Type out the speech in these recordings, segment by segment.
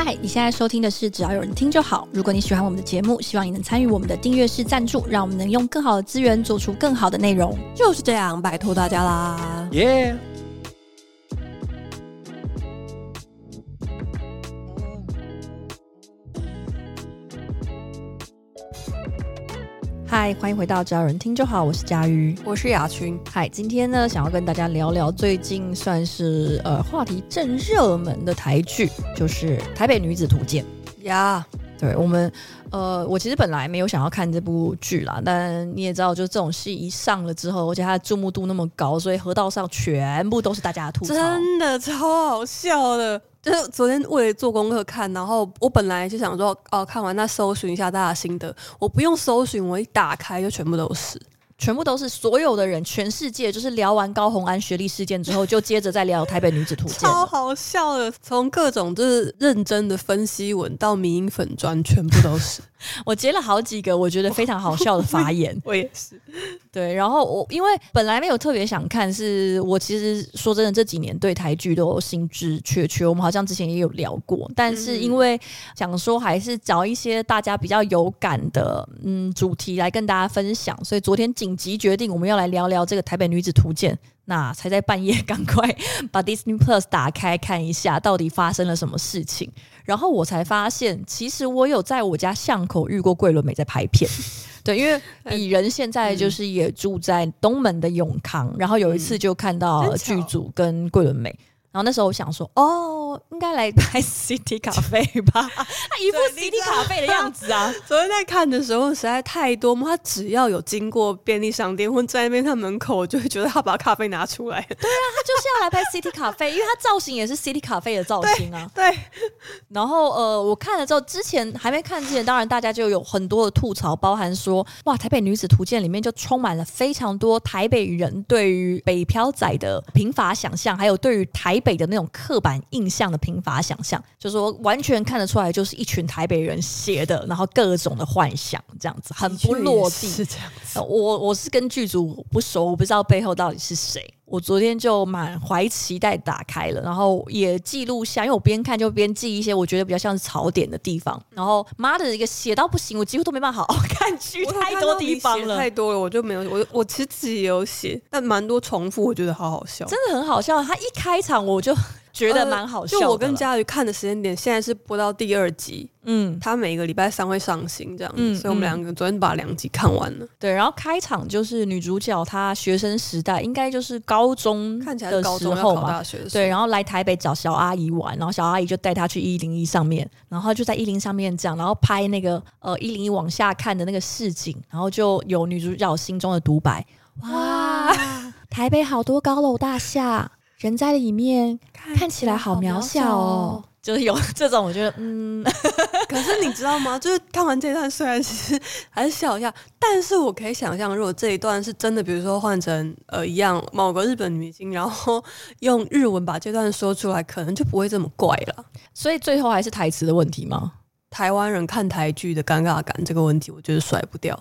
嗨，你现在收听的是只要有人听就好。如果你喜欢我们的节目，希望你能参与我们的订阅式赞助，让我们能用更好的资源做出更好的内容。就是这样，拜托大家啦！耶！嗨，欢迎回到只要有人听就好，我是佳瑜，我是雅群。嗨，今天呢，想要跟大家聊聊最近算是呃话题正热门的台剧，就是《台北女子图鉴》呀。对我们，呃，我其实本来没有想要看这部剧啦，但你也知道，就这种戏一上了之后，而且它的注目度那么高，所以河道上全部都是大家的吐槽，真的超好笑的。就是昨天为了做功课看，然后我本来就想说，哦，看完那搜寻一下大家心得，我不用搜寻，我一打开就全部都是。全部都是所有的人，全世界就是聊完高红安学历事件之后，就接着再聊台北女子图鉴，超好笑的。从各种就是认真的分析文到迷音粉专，全部都是。我截了好几个我觉得非常好笑的发言，我，也是。对，然后我因为本来没有特别想看，是我其实说真的这几年对台剧都有兴致缺缺。我们好像之前也有聊过，但是因为想说还是找一些大家比较有感的嗯主题来跟大家分享，所以昨天紧急决定我们要来聊聊这个台北女子图鉴。那才在半夜赶快 把 Disney Plus 打开看一下，到底发生了什么事情。然后我才发现，其实我有在我家巷口遇过桂纶镁在拍片。对，因为蚁人现在就是也住在东门的永康，然后有一次就看到剧组跟桂纶镁。然后那时候我想说，哦，应该来拍 City 咖啡吧，他一副 City 咖啡的样子啊。昨天在看的时候实在太多嘛，他只要有经过便利商店或在那边他门口，我就会觉得他把咖啡拿出来。对啊，他就是要来拍 City 咖啡，因为他造型也是 City 咖啡的造型啊。对。对然后呃，我看了之后，之前还没看之前，当然大家就有很多的吐槽，包含说，哇，台北女子图鉴里面就充满了非常多台北人对于北漂仔的贫乏想象，还有对于台。台北的那种刻板印象的贫乏想象，就是说完全看得出来，就是一群台北人写的，然后各种的幻想，这样子很不落地。是这样子，我我是跟剧组不熟，我不知道背后到底是谁。我昨天就满怀期待打开了，然后也记录下，因为我边看就边记一些我觉得比较像是槽点的地方。然后妈的一个写到不行，我几乎都没办法好好 看剧，太多地方了，太多了，我就没有。我我其实自己也有写，但蛮多重复，我觉得好好笑，真的很好笑。他一开场我就。觉得蛮好笑。就我跟佳瑜看的时间点，现在是播到第二集。嗯，他每个礼拜三会上新这样子，嗯，所以我们两个昨天把两集看完了。对，然后开场就是女主角她学生时代，应该就是高中看起来的时候嘛。对，然后来台北找小阿姨玩，然后小阿姨就带她去一零一上面，然后就在一零上面这样，然后拍那个呃一零一往下看的那个市景，然后就有女主角心中的独白：哇，台北好多高楼大厦。人在里面看起来好渺小哦，就是有这种，我觉得嗯，可是你知道吗？就是看完这段，虽然其实还是笑一下，但是我可以想象，如果这一段是真的，比如说换成呃一样某个日本女星，然后用日文把这段说出来，可能就不会这么怪了。所以最后还是台词的问题吗？台湾人看台剧的尴尬感这个问题，我觉得甩不掉。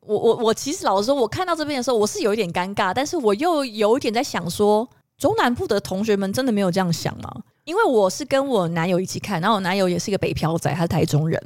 我我我其实老实说，我看到这边的时候，我是有一点尴尬，但是我又有一点在想说。中南部的同学们真的没有这样想吗？因为我是跟我男友一起看，然后我男友也是一个北漂仔，他是台中人，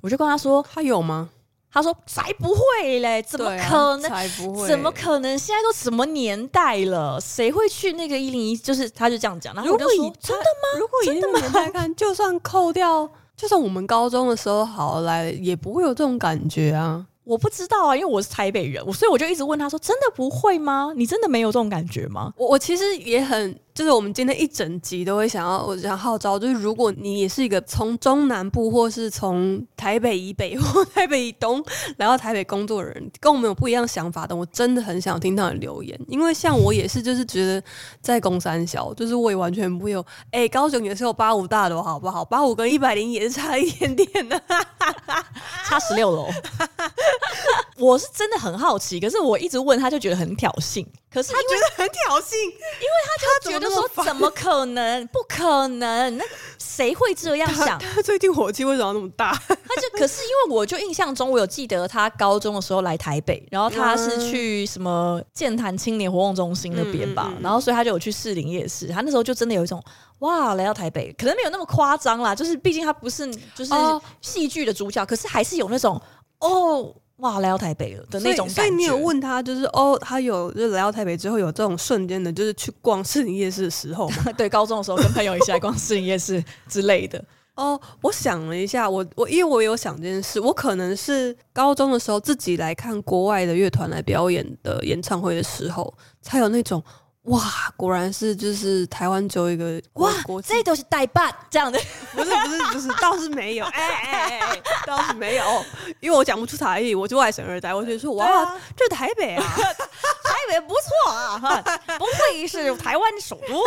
我就跟他说：“他有吗？”他说：“才不会嘞，怎么可能？啊、才不会，怎么可能？现在都什么年代了，谁会去那个一零一？就是他就这样讲，然后我就说：真的吗？如果以那个年代看，就算扣掉，就算我们高中的时候好来，也不会有这种感觉啊。”我不知道啊，因为我是台北人，我所以我就一直问他说：“真的不会吗？你真的没有这种感觉吗？”我我其实也很。就是我们今天一整集都会想要，我想号召，就是如果你也是一个从中南部或是从台北以北 或台北以东来到台北工作的人，跟我们有不一样想法的，我真的很想听到你留言，因为像我也是，就是觉得在工三小，就是我也完全不会有，哎、高雄也是有八五大楼，好不好？八五跟一百零也是差一点点的，差十六楼。我是真的很好奇，可是我一直问他，就觉得很挑衅。可是他觉得很挑衅，因为他就觉得说，怎么可能？不可能？那谁会这样想？他最近火气为什么那么大？他就可是因为我就印象中，我有记得他高中的时候来台北，然后他是去什么健谈青年活动中心那边吧，然后所以他就有去士林夜市。他那时候就真的有一种哇，来到台北，可能没有那么夸张啦，就是毕竟他不是就是戏剧的主角，可是还是有那种哦。哇，来到台北了的那种感觉。所以你有问他，就是哦，他有就是来到台北之后有这种瞬间的，就是去逛市营夜市的时候吗？对，高中的时候跟朋友一起来逛市营夜市之类的。哦，我想了一下，我我因为我有想这件事，我可能是高中的时候自己来看国外的乐团来表演的演唱会的时候，才有那种。哇，果然是就是台湾只有一个哇，这都是代办这样的，不是不是不是，倒是没有，哎哎哎，倒是没有，因为我讲不出台语，我就外省二代，我就说哇，啊、这是台北啊，台北不错啊，哈，不愧是台湾首都，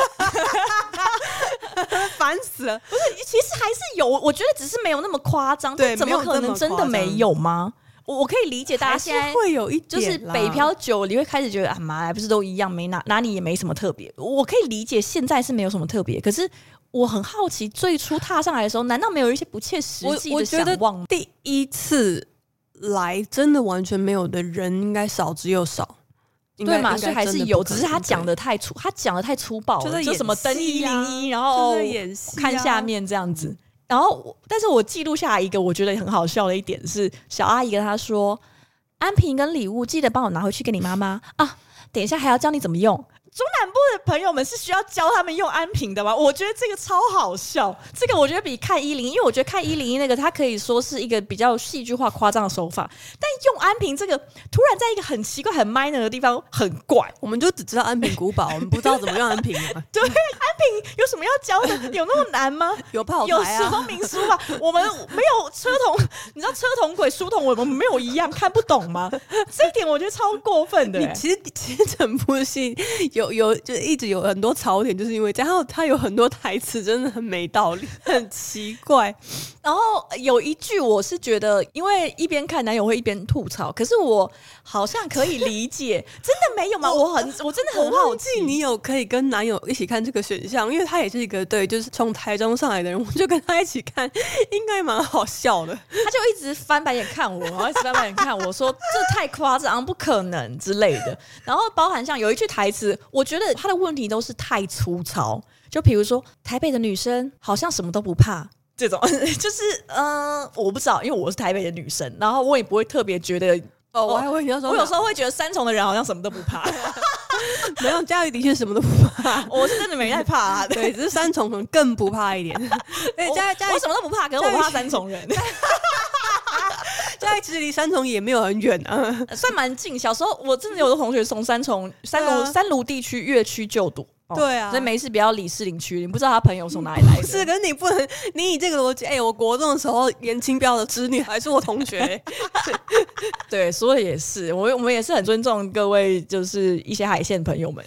烦死了，不是，其实还是有，我觉得只是没有那么夸张，对，怎么可能真的没有吗？我可以理解大家现在会有一点，就是北漂久，你会开始觉得啊妈，不是都一样，没哪哪里也没什么特别。我可以理解现在是没有什么特别，可是我很好奇，最初踏上来的时候，难道没有一些不切实际的想望？第一次来真的完全没有的人，应该少之又少，对嘛？所以还是有，只是他讲的太粗，他讲的太粗暴了，就什么登一零一，然后看下面这样子。然后，但是我记录下来一个我觉得很好笑的一点是，小阿姨跟他说：“安瓶跟礼物记得帮我拿回去给你妈妈啊，等一下还要教你怎么用。”中南部的朋友们是需要教他们用安瓶的吗？我觉得这个超好笑，这个我觉得比看一零，因为我觉得看一零一那个，它可以说是一个比较戏剧化、夸张的手法，但用安瓶这个突然在一个很奇怪、很 minor 的地方很怪，我们就只知道安平古堡，我们不知道怎么用安瓶。对，安瓶有什么要教的？有那么难吗？有炮台啊，有说明书吧？我们没有车童，你知道车童轨、书童，我们没有一样看不懂吗？这一点我觉得超过分的。其实，其实整部戏有。有就一直有很多槽点，就是因为这样，然后他有很多台词真的很没道理，很奇怪。然后有一句我是觉得，因为一边看男友会一边吐槽，可是我好像可以理解，真的没有吗？我很我真的很好奇，你有可以跟男友一起看这个选项，因为他也是一个对，就是从台中上来的人，我就跟他一起看，应该蛮好笑的。他就一直翻白眼看我，然后一直翻白眼看我说这太夸张，不可能之类的。然后包含像有一句台词。我觉得他的问题都是太粗糙，就比如说台北的女生好像什么都不怕。这种，就是嗯、呃，我不知道，因为我是台北的女生，然后我也不会特别觉得哦，我还会有时候，我有时候会觉得三重的人好像什么都不怕，没有嘉义的确什么都不怕，我是真的没太怕啊，对，只是三重可能更不怕一点，对，嘉嘉义我什么都不怕，可是我怕三重人。嘉义其实离三重也没有很远啊，算蛮近。小时候我真的有的同学从三重三芦三芦地区越区就读，对啊，所以没事不要理士林区。你不知道他朋友从哪里来的？是，可是你不能，你以这个逻辑，哎、欸，我国中的时候严清标的侄女还是我同学，对，所以也是，我我们也是很尊重各位，就是一些海线朋友们。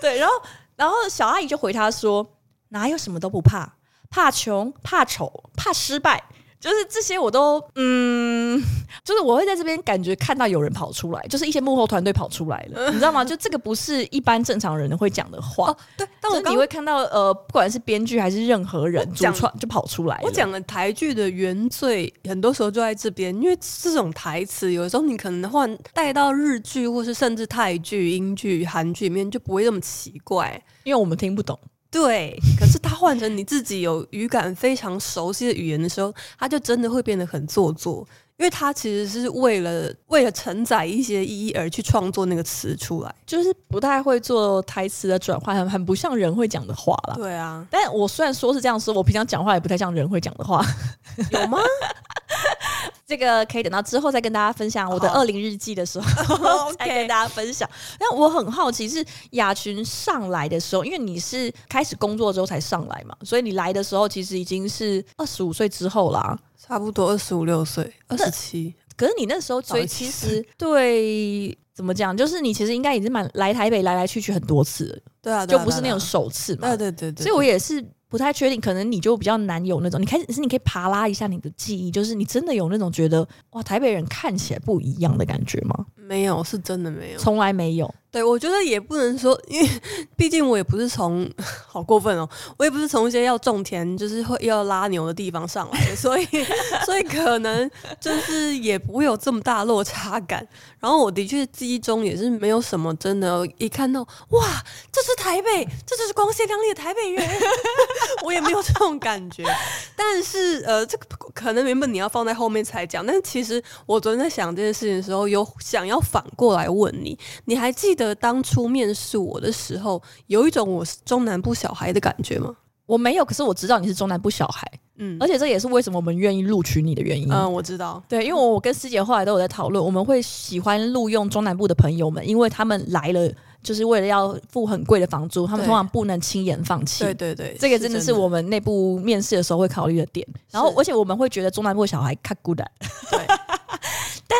对，然后然后小阿姨就回他说：“哪有什么都不怕，怕穷，怕丑，怕失败。”就是这些我都嗯，就是我会在这边感觉看到有人跑出来，就是一些幕后团队跑出来了，你知道吗？就这个不是一般正常人会讲的话。哦、对，但我你会看到呃，不管是编剧还是任何人主创就跑出来。我讲的台剧的原罪，很多时候就在这边，因为这种台词有时候你可能换带到日剧或是甚至泰剧、英剧、韩剧里面就不会那么奇怪，因为我们听不懂。对，可是他换成你自己有语感非常熟悉的语言的时候，他就真的会变得很做作，因为他其实是为了为了承载一些意义而去创作那个词出来，就是不太会做台词的转换，很很不像人会讲的话啦。对啊，但我虽然说是这样说，我平常讲话也不太像人会讲的话，有吗？这个可以等到之后再跟大家分享我的二零日记的时候，oh. 再跟大家分享。但我很好奇，是雅群上来的时候，因为你是开始工作之后才上来嘛，所以你来的时候其实已经是二十五岁之后啦，差不多二十五六岁，二十七。可是你那时候，所以其实对怎么讲，就是你其实应该已经蛮来台北来来去去很多次了，对啊，就不是那种首次嘛，对对对对。所以我也是不太确定，可能你就比较难有那种，你开始是你可以扒拉一下你的记忆，就是你真的有那种觉得哇，台北人看起来不一样的感觉吗？没有，是真的没有，从来没有。对，我觉得也不能说，因为 毕竟我也不是从 好过分哦，我也不是从一些要种田，就是会要拉牛的地方上来的，所以 所以可能就是也不会有这么大落差感。然后我的确记忆中也是没有什么真的，一看到哇，这是台北，这就是光鲜亮丽的台北人，我也没有这种感觉。但是呃，这个可能原本你要放在后面才讲，但是其实我昨天在想这件事情的时候，有想要反过来问你，你还记得？的当初面试我的时候，有一种我是中南部小孩的感觉吗？我没有，可是我知道你是中南部小孩，嗯，而且这也是为什么我们愿意录取你的原因。嗯，我知道，对，因为我跟师姐后来都有在讨论，我们会喜欢录用中南部的朋友们，因为他们来了就是为了要付很贵的房租，他们通常不能轻言放弃。对对对，这个真的是我们内部面试的时候会考虑的点。然后，而且我们会觉得中南部小孩卡孤单。对，但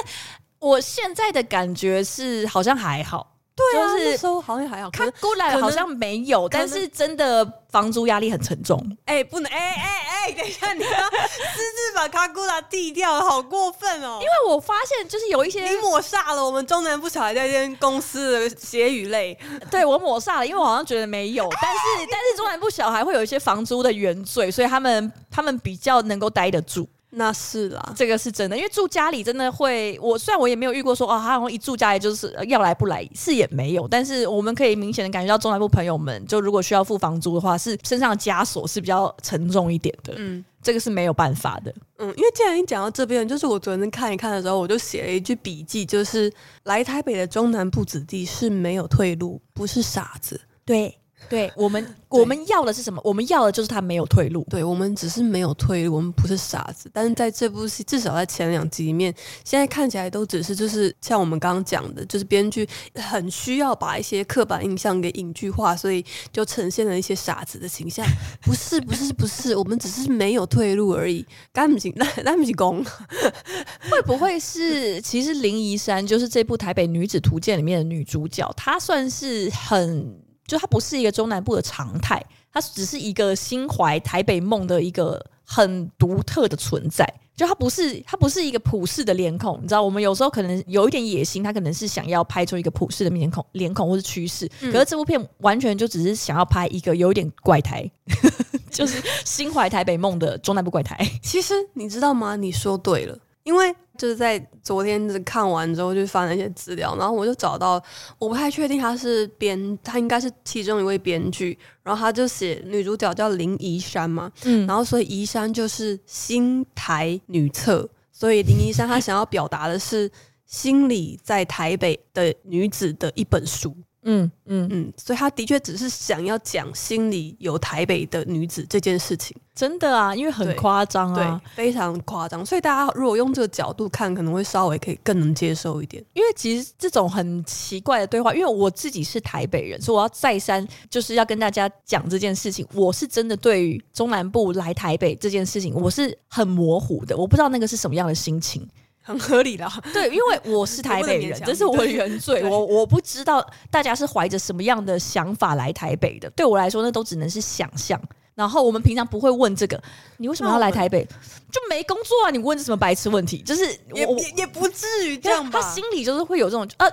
我现在的感觉是好像还好。对啊，就是说好像还好，看过来好像没有，但是真的房租压力很沉重。哎、欸，不能，哎哎哎，等一下，你要私自把卡古拉递掉，好过分哦！因为我发现就是有一些你抹煞了我们中南部小孩在这间公司的血与泪。对，我抹煞了，因为我好像觉得没有，但是但是中南部小孩会有一些房租的原罪，所以他们他们比较能够待得住。那是啦，这个是真的，因为住家里真的会，我虽然我也没有遇过说哦，他好像一住家里就是要来不来，是也没有，但是我们可以明显的感觉到中南部朋友们，就如果需要付房租的话，是身上的枷锁是比较沉重一点的，嗯，这个是没有办法的，嗯，因为既然你讲到这边，就是我昨天看一看的时候，我就写了一句笔记，就是来台北的中南部子弟是没有退路，不是傻子，对。对 我们，我们要的是什么？我们要的就是他没有退路。对，我们只是没有退路，我们不是傻子。但是在这部戏，至少在前两集里面，现在看起来都只是就是像我们刚刚讲的，就是编剧很需要把一些刻板印象给影剧化，所以就呈现了一些傻子的形象。不是，不是，不是，我们只是没有退路而已。干不行，那那不行攻。会不会是其实林怡珊就是这部《台北女子图鉴》里面的女主角？她算是很。就它不是一个中南部的常态，它只是一个心怀台北梦的一个很独特的存在。就它不是，它不是一个普世的脸孔，你知道，我们有时候可能有一点野心，它可能是想要拍出一个普世的脸孔、脸孔或是趋势。可是这部片完全就只是想要拍一个有一点怪胎，就是心怀台北梦的中南部怪胎。其实你知道吗？你说对了。因为就是在昨天看完之后，就翻了一些资料，然后我就找到，我不太确定他是编，他应该是其中一位编剧，然后他就写女主角叫林怡珊嘛，嗯，然后所以怡珊就是新台女厕，所以林怡珊她想要表达的是心里在台北的女子的一本书。嗯嗯嗯，所以他的确只是想要讲心里有台北的女子这件事情，真的啊，因为很夸张啊，对，非常夸张，所以大家如果用这个角度看，可能会稍微可以更能接受一点。因为其实这种很奇怪的对话，因为我自己是台北人，所以我要再三就是要跟大家讲这件事情，我是真的对于中南部来台北这件事情，我是很模糊的，我不知道那个是什么样的心情。很合理的，对，因为我是 台北人，这是我的原罪。我我不知道大家是怀着什么样的想法来台北的。对我来说，那都只能是想象。然后我们平常不会问这个，你为什么要来台北？就没工作啊？你问这什么白痴问题？就是也也也不至于这样吧？他心里就是会有这种啊，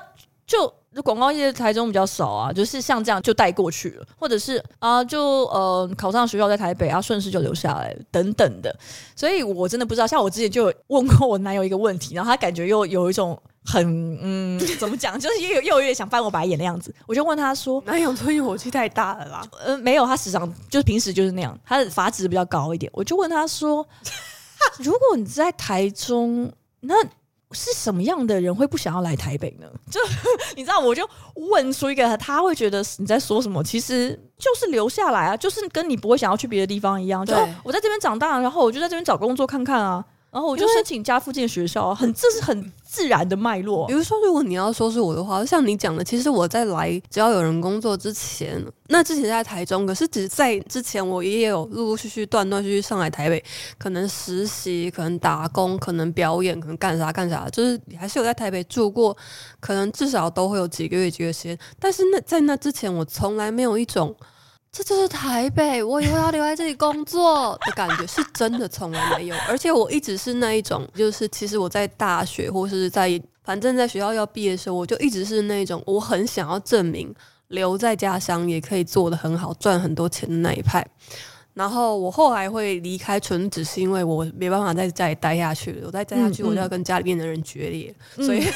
就。广告业台中比较少啊，就是像这样就带过去了，或者是啊，就呃考上学校在台北啊，顺势就留下来等等的。所以我真的不知道，像我之前就有问过我男友一个问题，然后他感觉又有一种很 嗯，怎么讲，就是又又有点想翻我白眼的样子。我就问他说：“男友对于火气太大了啦？”呃，没有，他时常就是平时就是那样，他的法子比较高一点。我就问他说：“ 如果你在台中，那？”是什么样的人会不想要来台北呢？就 你知道，我就问出一个，他会觉得你在说什么？其实就是留下来啊，就是跟你不会想要去别的地方一样。就我在这边长大，然后我就在这边找工作看看啊。然后我就申请家附近的学校啊，很这是很自然的脉络。比如说，如果你要说是我的话，像你讲的，其实我在来只要有人工作之前，那之前在台中，可是只在之前我也有陆陆续续、断断续续上来台北，可能实习，可能打工，可能表演，可能干啥干啥，就是你还是有在台北住过，可能至少都会有几个月、几个月时间。但是那在那之前，我从来没有一种。这就是台北，我以后要留在这里工作的感觉，是真的从来没有。而且我一直是那一种，就是其实我在大学或是在反正在学校要毕业的时候，我就一直是那一种，我很想要证明留在家乡也可以做的很好，赚很多钱的那一派。然后我后来会离开，纯只是因为我没办法在家里待下去了。我再待下去，我就要跟家里面的人决裂，嗯嗯，所 以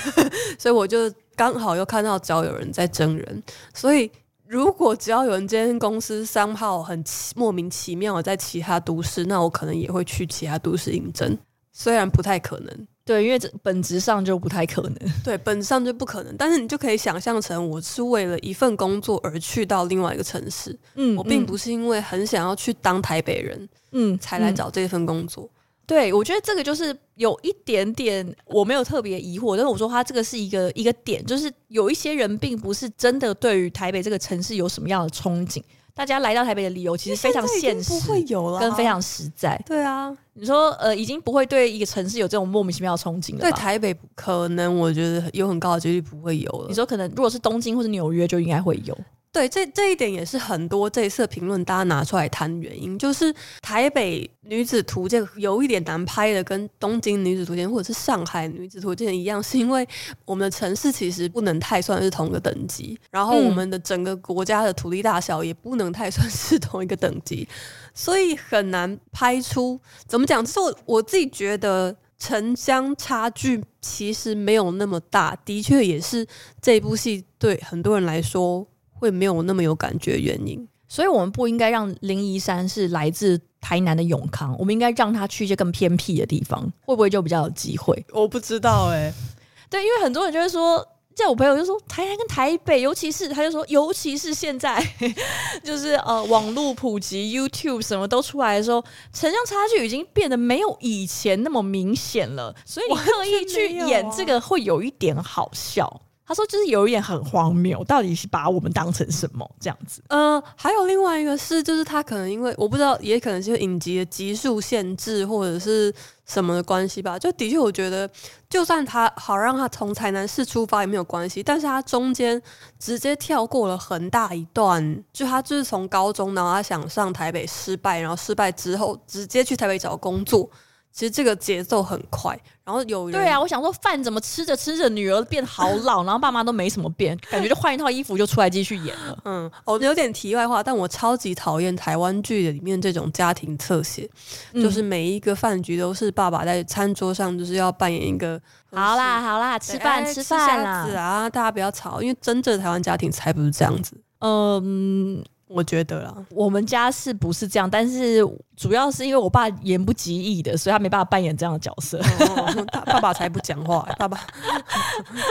所以我就刚好又看到只要有人在争人，所以。如果只要有人间公司商号很奇莫名其妙的在其他都市，那我可能也会去其他都市应征，虽然不太可能。对，因为这本质上就不太可能。对，本质上就不可能。但是你就可以想象成，我是为了一份工作而去到另外一个城市。嗯，我并不是因为很想要去当台北人，嗯，才来找这份工作。对，我觉得这个就是有一点点我没有特别疑惑，但是我说他这个是一个一个点，就是有一些人并不是真的对于台北这个城市有什么样的憧憬，大家来到台北的理由其实非常现实，不会有了，跟非常实在。对啊，你说呃，已经不会对一个城市有这种莫名其妙的憧憬了。对台北可能我觉得有很高的几率不会有了。你说可能如果是东京或者纽约就应该会有。对，这这一点也是很多这一次评论大家拿出来谈原因，就是台北女子图鉴有一点难拍的，跟东京女子图鉴或者是上海女子图鉴一样，是因为我们的城市其实不能太算是同一个等级，然后我们的整个国家的土地大小也不能太算是同一个等级，所以很难拍出怎么讲。就是我我自己觉得城乡差距其实没有那么大，的确也是这部戏对很多人来说。会没有那么有感觉原因，所以我们不应该让林怡山是来自台南的永康，我们应该让他去一些更偏僻的地方，会不会就比较有机会？我不知道哎、欸，对，因为很多人就会说，在我朋友就说台南跟台北，尤其是他就说，尤其是现在 就是呃网络普及，YouTube 什么都出来的时候，城乡差距已经变得没有以前那么明显了，所以你刻意去演这个会有一点好笑。他说：“就是有一点很荒谬，到底是把我们当成什么这样子？”嗯、还有另外一个是，就是他可能因为我不知道，也可能是影集的集数限制或者是什么的关系吧。就的确，我觉得就算他好让他从台南市出发也没有关系，但是他中间直接跳过了很大一段，就他就是从高中，然后他想上台北失败，然后失败之后直接去台北找工作。其实这个节奏很快，然后有人对啊，我想说饭怎么吃着吃着女儿变好老，然后爸妈都没什么变，感觉就换一套衣服就出来继续演了。嗯，哦，有点题外话，但我超级讨厌台湾剧里面这种家庭侧写，嗯、就是每一个饭局都是爸爸在餐桌上就是要扮演一个好啦好啦吃饭吃饭啦啊，大家不要吵，因为真正的台湾家庭才不是这样子。嗯。我觉得啦，我们家是不是这样？但是主要是因为我爸言不及义的，所以他没办法扮演这样的角色。哦、爸爸才不讲话，爸爸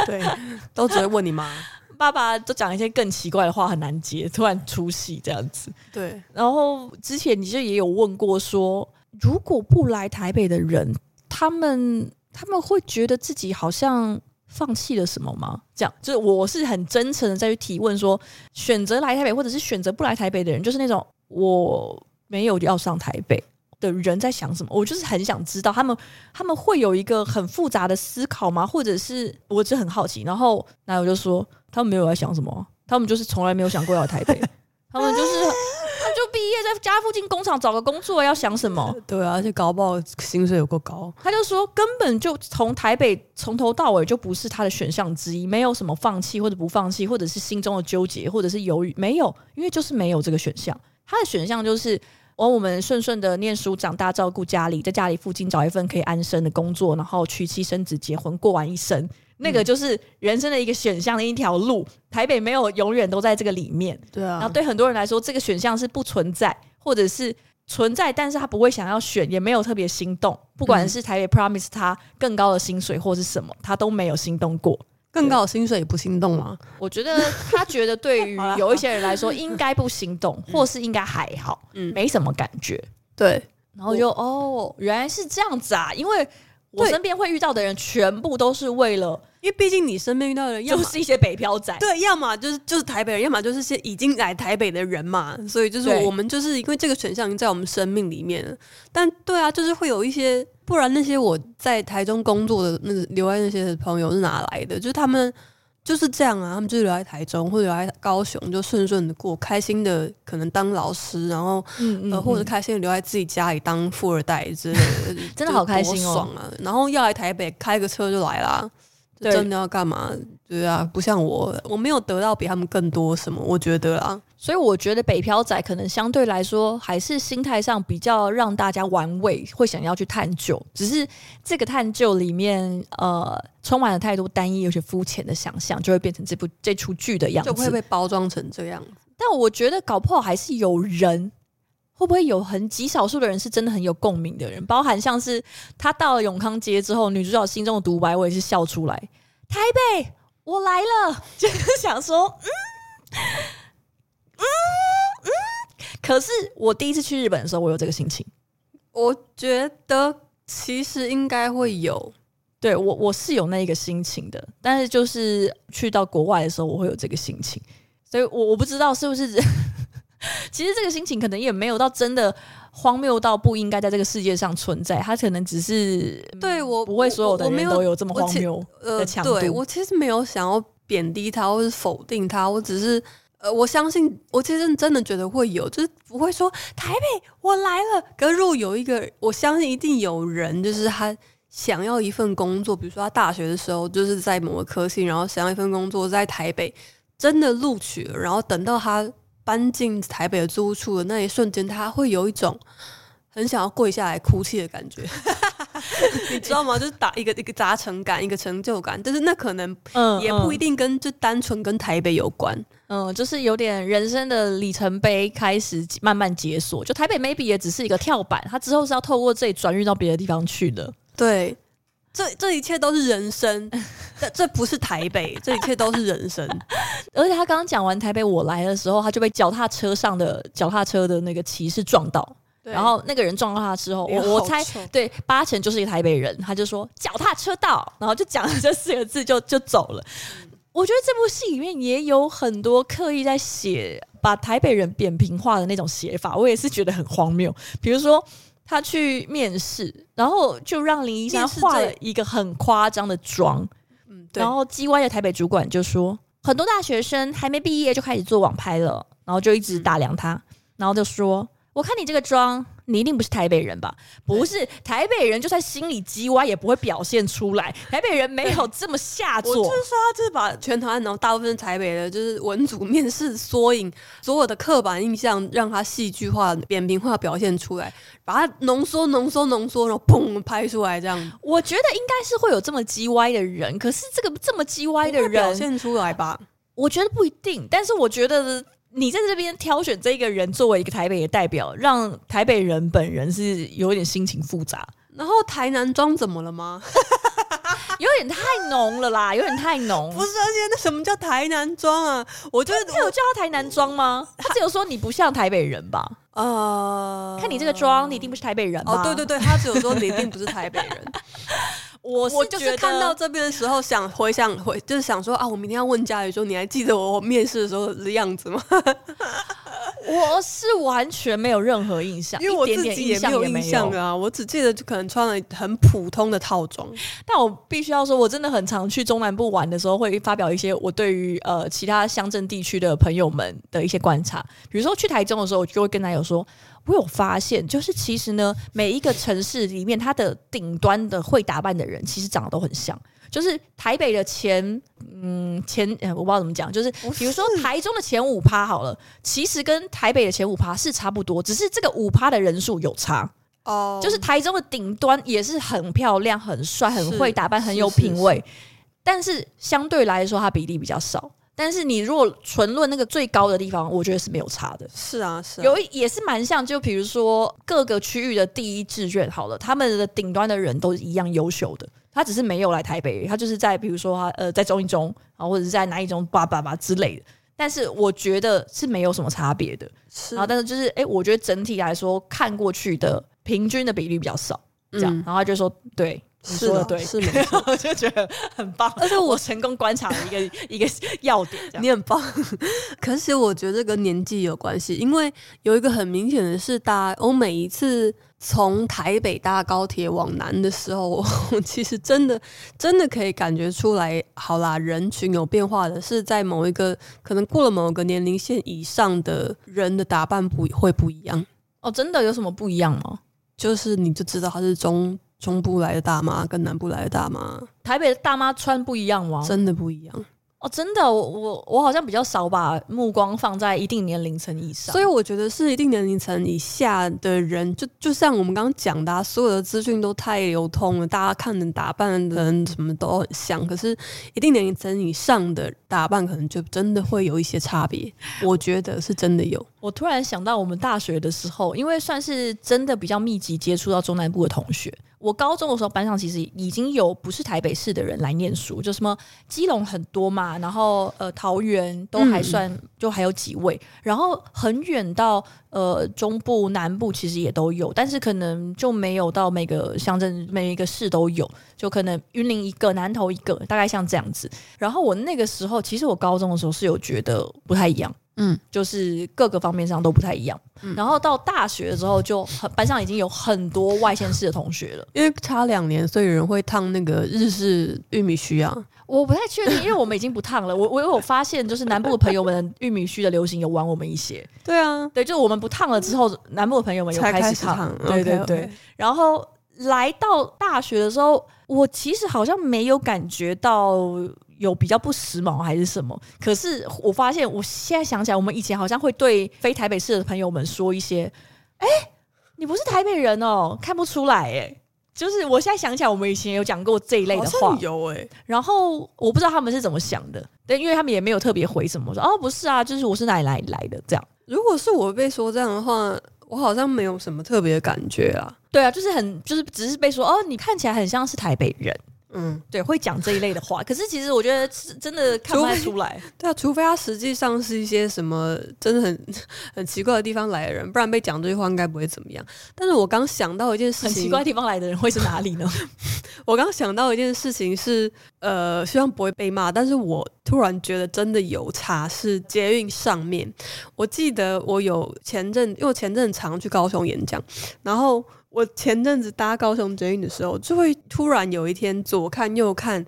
对都只会问你妈。爸爸都讲一些更奇怪的话，很难接，突然出戏这样子。对，然后之前你就也有问过说，如果不来台北的人，他们他们会觉得自己好像。放弃了什么吗？这样就是我是很真诚的再去提问说，选择来台北或者是选择不来台北的人，就是那种我没有要上台北的人在想什么？我就是很想知道他们他们会有一个很复杂的思考吗？或者是我就很好奇。然后那我就说他们没有在想什么，他们就是从来没有想过要台北，他们就是。毕业在家附近工厂找个工作，要想什么？对啊，而且搞不好薪水有够高。他就说，根本就从台北从头到尾就不是他的选项之一，没有什么放弃或者不放弃，或者是心中的纠结，或者是犹豫，没有，因为就是没有这个选项。他的选项就是，往我们顺顺的念书长大，照顾家里，在家里附近找一份可以安身的工作，然后娶妻生子，结婚，过完一生。那个就是人生的一个选项的一条路，台北没有永远都在这个里面。对啊，然后对很多人来说，这个选项是不存在，或者是存在，但是他不会想要选，也没有特别心动。不管是台北 promise 他更高的薪水或是什么，他都没有心动过。更高的薪水也不心动吗？我觉得他觉得对于 有一些人来说，应该不心动，或是应该还好，嗯，没什么感觉。对，然后就哦，原来是这样子啊，因为我身边会遇到的人，全部都是为了。因为毕竟你身边遇到的人，要就是一些北漂仔，对，要么就是就是台北人，要么就是些已经来台北的人嘛，所以就是我们就是因为这个选项已经在我们生命里面了。但对啊，就是会有一些，不然那些我在台中工作的那个留在那些朋友是哪来的？就是他们就是这样啊，他们就留在台中或者留在高雄，就顺顺的过，开心的可能当老师，然后嗯呃，或者开心的留在自己家里当富二代之类的，真的好开心哦，爽啊！然后要来台北开个车就来啦，真的要干嘛？对啊，不像我，我没有得到比他们更多什么，我觉得啦。所以我觉得北漂仔可能相对来说还是心态上比较让大家玩味，会想要去探究。只是这个探究里面，呃，充满了太多单一有些肤浅的想象，就会变成这部这出剧的样子，就会被包装成这样子。但我觉得搞不好还是有人，会不会有很极少数的人是真的很有共鸣的人，包含像是他到了永康街之后，女主角心中的独白，我也是笑出来。台北，我来了，就是想说，嗯。嗯嗯，可是我第一次去日本的时候，我有这个心情。我觉得其实应该会有，对，我我是有那一个心情的。但是就是去到国外的时候，我会有这个心情。所以我我不知道是不是，其实这个心情可能也没有到真的荒谬到不应该在这个世界上存在。他可能只是对我不会所有的人都有这么荒谬的强度。呃，对，我其实没有想要贬低他或是否定他，我只是。呃，我相信，我其实真的觉得会有，就是不会说台北我来了。可是如果有一个，我相信一定有人，就是他想要一份工作，比如说他大学的时候就是在某个科系，然后想要一份工作在台北，真的录取了，然后等到他搬进台北的租屋处的那一瞬间，他会有一种很想要跪下来哭泣的感觉。你知道吗？就是打一个一个达成感，一个成就感，但是那可能也不一定跟就单纯跟台北有关，嗯，就是有点人生的里程碑开始慢慢解锁。就台北 maybe 也只是一个跳板，它之后是要透过这里转运到别的地方去的。对，这这一切都是人生，这这不是台北，这一切都是人生。而且他刚刚讲完台北我来的时候，他就被脚踏车上的脚踏车的那个骑士撞到。然后那个人撞到他之后，我我猜对八成就是一个台北人，他就说脚踏车道，然后就讲了这四个字就就走了。我觉得这部戏里面也有很多刻意在写把台北人扁平化的那种写法，我也是觉得很荒谬。比如说他去面试，然后就让林一山化了一个很夸张的妆，嗯，对。然后 G Y 的台北主管就说很多大学生还没毕业就开始做网拍了，然后就一直打量他，然后就说。我看你这个妆，你一定不是台北人吧？不是台北人，就算心里叽歪也不会表现出来。台北人没有这么下作。我就是说，他就是把全台湾然后大部分台北的，就是文组面试缩影，所有的刻板印象，让他戏剧化、扁平化表现出来，把它浓缩、浓缩、浓缩，然后砰拍出来这样。我觉得应该是会有这么叽歪的人，可是这个这么叽歪的人表现出来吧？我觉得不一定，但是我觉得。你在这边挑选这个人作为一个台北的代表，让台北人本人是有点心情复杂。然后台南妆怎么了吗？有点太浓了啦，有点太浓。不是，而且那什么叫台南妆啊？我觉得他有叫他台南妆吗？他只有说你不像台北人吧？呃，看你这个妆，你一定不是台北人吧？哦，对对对，他只有说你一定不是台北人。我是我就是看到这边的时候，想回想回，就是想说啊，我明天要问家瑜说，你还记得我面试的时候的样子吗？我是完全没有任何印象，因为我自己也没有印象啊。我只记得就可能穿了很普通的套装，但我必须要说，我真的很常去中南部玩的时候，会发表一些我对于呃其他乡镇地区的朋友们的一些观察。比如说去台中的时候，我就会跟男友说。我有发现，就是其实呢，每一个城市里面，它的顶端的会打扮的人，其实长得都很像。就是台北的前，嗯，前，我不知道怎么讲，就是比如说台中的前五趴好了，其实跟台北的前五趴是差不多，只是这个五趴的人数有差。哦，就是台中的顶端也是很漂亮、很帅、很会打扮、很有品味，但是相对来说，它比例比较少。但是你如果纯论那个最高的地方，我觉得是没有差的。是啊，是啊，有也是蛮像，就比如说各个区域的第一志愿好了，他们的顶端的人都是一样优秀的，他只是没有来台北，他就是在比如说他呃在中一中啊，或者是在哪一中叭叭叭之类的。但是我觉得是没有什么差别的。是啊，但是就是哎、欸，我觉得整体来说看过去的平均的比例比较少，这样，嗯、然后他就说对。你说的对，是没错，我就觉得很棒，而且我成功观察了一个 一个要点，你很棒。可是我觉得这跟年纪有关系，因为有一个很明显的是，大家我每一次从台北搭高铁往南的时候，我其实真的真的可以感觉出来，好啦，人群有变化的是在某一个可能过了某个年龄线以上的人的打扮不会不一样。哦，真的？有什么不一样吗？就是你就知道他是中中部来的大妈跟南部来的大妈，台北的大妈穿不一样吗？真的不一样。哦，真的，我我我好像比较少把目光放在一定年龄层以上，所以我觉得是一定年龄层以下的人，就就像我们刚刚讲的，啊，所有的资讯都太流通了，大家看的打扮的人什么都很像，可是一定年龄层以上的打扮可能就真的会有一些差别，我觉得是真的有。我突然想到，我们大学的时候，因为算是真的比较密集接触到中南部的同学。我高中的时候，班上其实已经有不是台北市的人来念书，就什么基隆很多嘛，然后呃桃园都还算，嗯、就还有几位，然后很远到呃中部、南部其实也都有，但是可能就没有到每个乡镇、每一个市都有，就可能云林一个、南投一个，大概像这样子。然后我那个时候，其实我高中的时候是有觉得不太一样。嗯，就是各个方面上都不太一样。嗯，然后到大学的时候，就很班上已经有很多外县市的同学了。因为差两年，所以有人会烫那个日式玉米须啊。我不太确定，因为我们已经不烫了。我我有发现，就是南部的朋友们玉米须的流行有晚我们一些。对啊，对，就我们不烫了之后，南部的朋友们又开始烫。对对对。Okay, okay. 然后来到大学的时候，我其实好像没有感觉到。有比较不时髦还是什么？可是我发现，我现在想起来，我们以前好像会对非台北市的朋友们说一些：“哎、欸，你不是台北人哦，看不出来。”哎，就是我现在想起来，我们以前有讲过这一类的话，有哎、欸。然后我不知道他们是怎么想的，但，因为他们也没有特别回什么，说：“哦，不是啊，就是我是哪里来来的。”这样。如果是我被说这样的话，我好像没有什么特别的感觉啊。对啊，就是很，就是只是被说：“哦，你看起来很像是台北人。”嗯，对，会讲这一类的话，可是其实我觉得是真的看不太出来。对啊，除非他实际上是一些什么真的很很奇怪的地方来的人，不然被讲这句话应该不会怎么样。但是我刚想到一件事情，很奇怪的地方来的人会是哪里呢？我刚想到一件事情是，呃，希望不会被骂，但是我突然觉得真的有差，是捷运上面。我记得我有前阵，因为我前阵常去高雄演讲，然后。我前阵子搭高雄捷运的时候，就会突然有一天左看右看，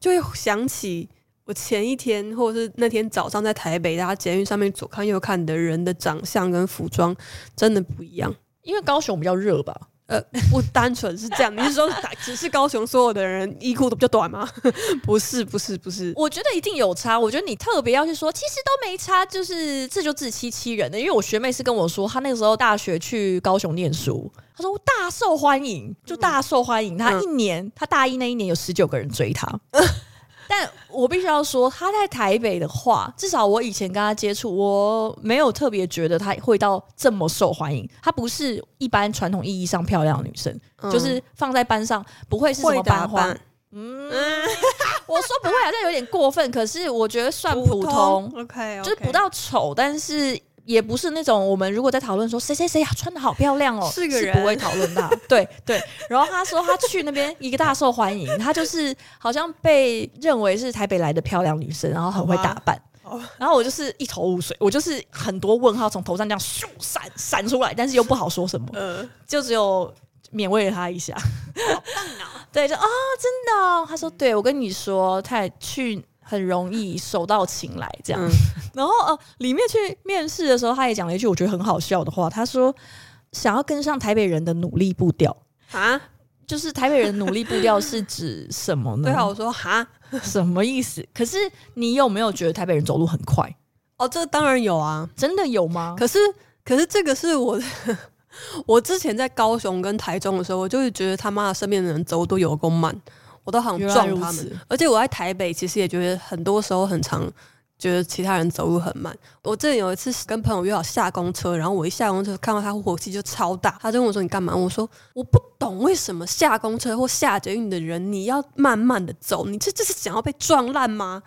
就会想起我前一天或者是那天早上在台北搭捷运上面左看右看的人的长相跟服装真的不一样，因为高雄比较热吧。呃，不单纯是这样，你是说 只是高雄所有的人衣裤都比较短吗？不是，不是，不是。我觉得一定有差。我觉得你特别要去说，其实都没差，就是这就自欺欺人的。因为我学妹是跟我说，她那个时候大学去高雄念书，她说大受欢迎，就大受欢迎。她一年，她大一那一年有十九个人追她。但我必须要说，他在台北的话，至少我以前跟他接触，我没有特别觉得他会到这么受欢迎。她不是一般传统意义上漂亮的女生，嗯、就是放在班上不会是什么班花。嗯，我说不会好像有点过分，可是我觉得算普通。普通 OK，就是不到丑，但是。也不是那种我们如果在讨论说谁谁谁呀穿的好漂亮哦，是个人是不会讨论的。对对，然后他说他去那边一个大受欢迎，他就是好像被认为是台北来的漂亮女生，然后很会打扮。然后我就是一头雾水，我就是很多问号从头上这样咻闪闪出来，但是又不好说什么，呃、就只有勉慰了他一下。好棒啊！对，就啊、哦，真的、哦。他说：“对，我跟你说，他去。”很容易手到擒来这样，嗯、然后呃，里面去面试的时候，他也讲了一句我觉得很好笑的话。他说：“想要跟上台北人的努力步调啊，就是台北人努力步调是指什么呢？”对啊，我说哈，什么意思？可是你有没有觉得台北人走路很快？哦，这当然有啊，真的有吗？可是，可是这个是我，我之前在高雄跟台中的时候，我就会觉得他妈的身边的人走都有够慢。我都好像撞他们，而且我在台北其实也觉得很多时候很长觉得其他人走路很慢。我之前有一次跟朋友约好下公车，然后我一下公车看到他火气就超大，他就问我说：“你干嘛？”我说：“我不懂为什么下公车或下捷运的人你要慢慢的走，你这这是想要被撞烂吗？”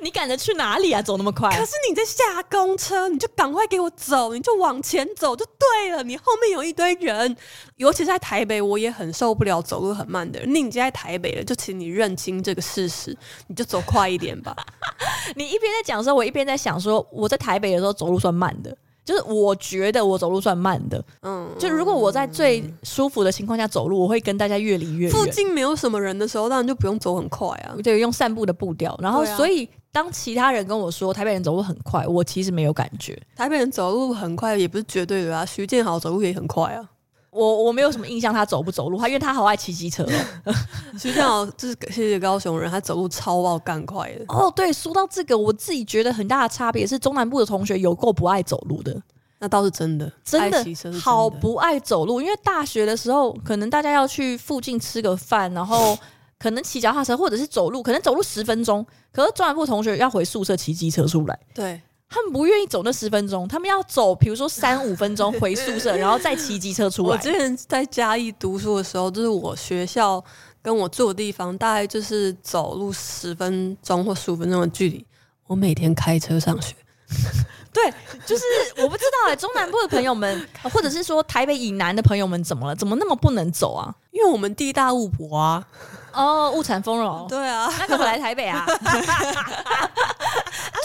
你赶着去哪里啊？走那么快？可是你在下公车，你就赶快给我走，你就往前走就对了。你后面有一堆人，尤其是在台北，我也很受不了走路很慢的人。你已经在台北了，就请你认清这个事实，你就走快一点吧。你一边在讲的时候，我一边在想说，我在台北的时候走路算慢的。就是我觉得我走路算慢的，嗯，就如果我在最舒服的情况下走路，我会跟大家越离越远。附近没有什么人的时候，当然就不用走很快啊，对，用散步的步调。然后，所以当其他人跟我说台北人走路很快，我其实没有感觉。台北人走路很快也不是绝对的啊，徐建豪走路也很快啊。我我没有什么印象他走不走路，他因为他好爱骑机车。徐建豪就是谢谢高雄人，他走路超爆干快的。哦，对，说到这个，我自己觉得很大的差别是中南部的同学有够不爱走路的。那倒是真的，真的好不爱走路。因为大学的时候，可能大家要去附近吃个饭，然后可能骑脚踏车或者是走路，可能走路十分钟。可是中南部同学要回宿舍骑机车出来，对。他们不愿意走那十分钟，他们要走，比如说三五分钟回宿舍，然后再骑机车出来。我之前在嘉义读书的时候，就是我学校跟我住的地方，大概就是走路十分钟或十五分钟的距离。我每天开车上学。对，就是我不知道哎、欸，中南部的朋友们，或者是说台北以南的朋友们，怎么了？怎么那么不能走啊？因为我们地大物博啊。哦，物产丰饶。对啊，那怎么来台北啊？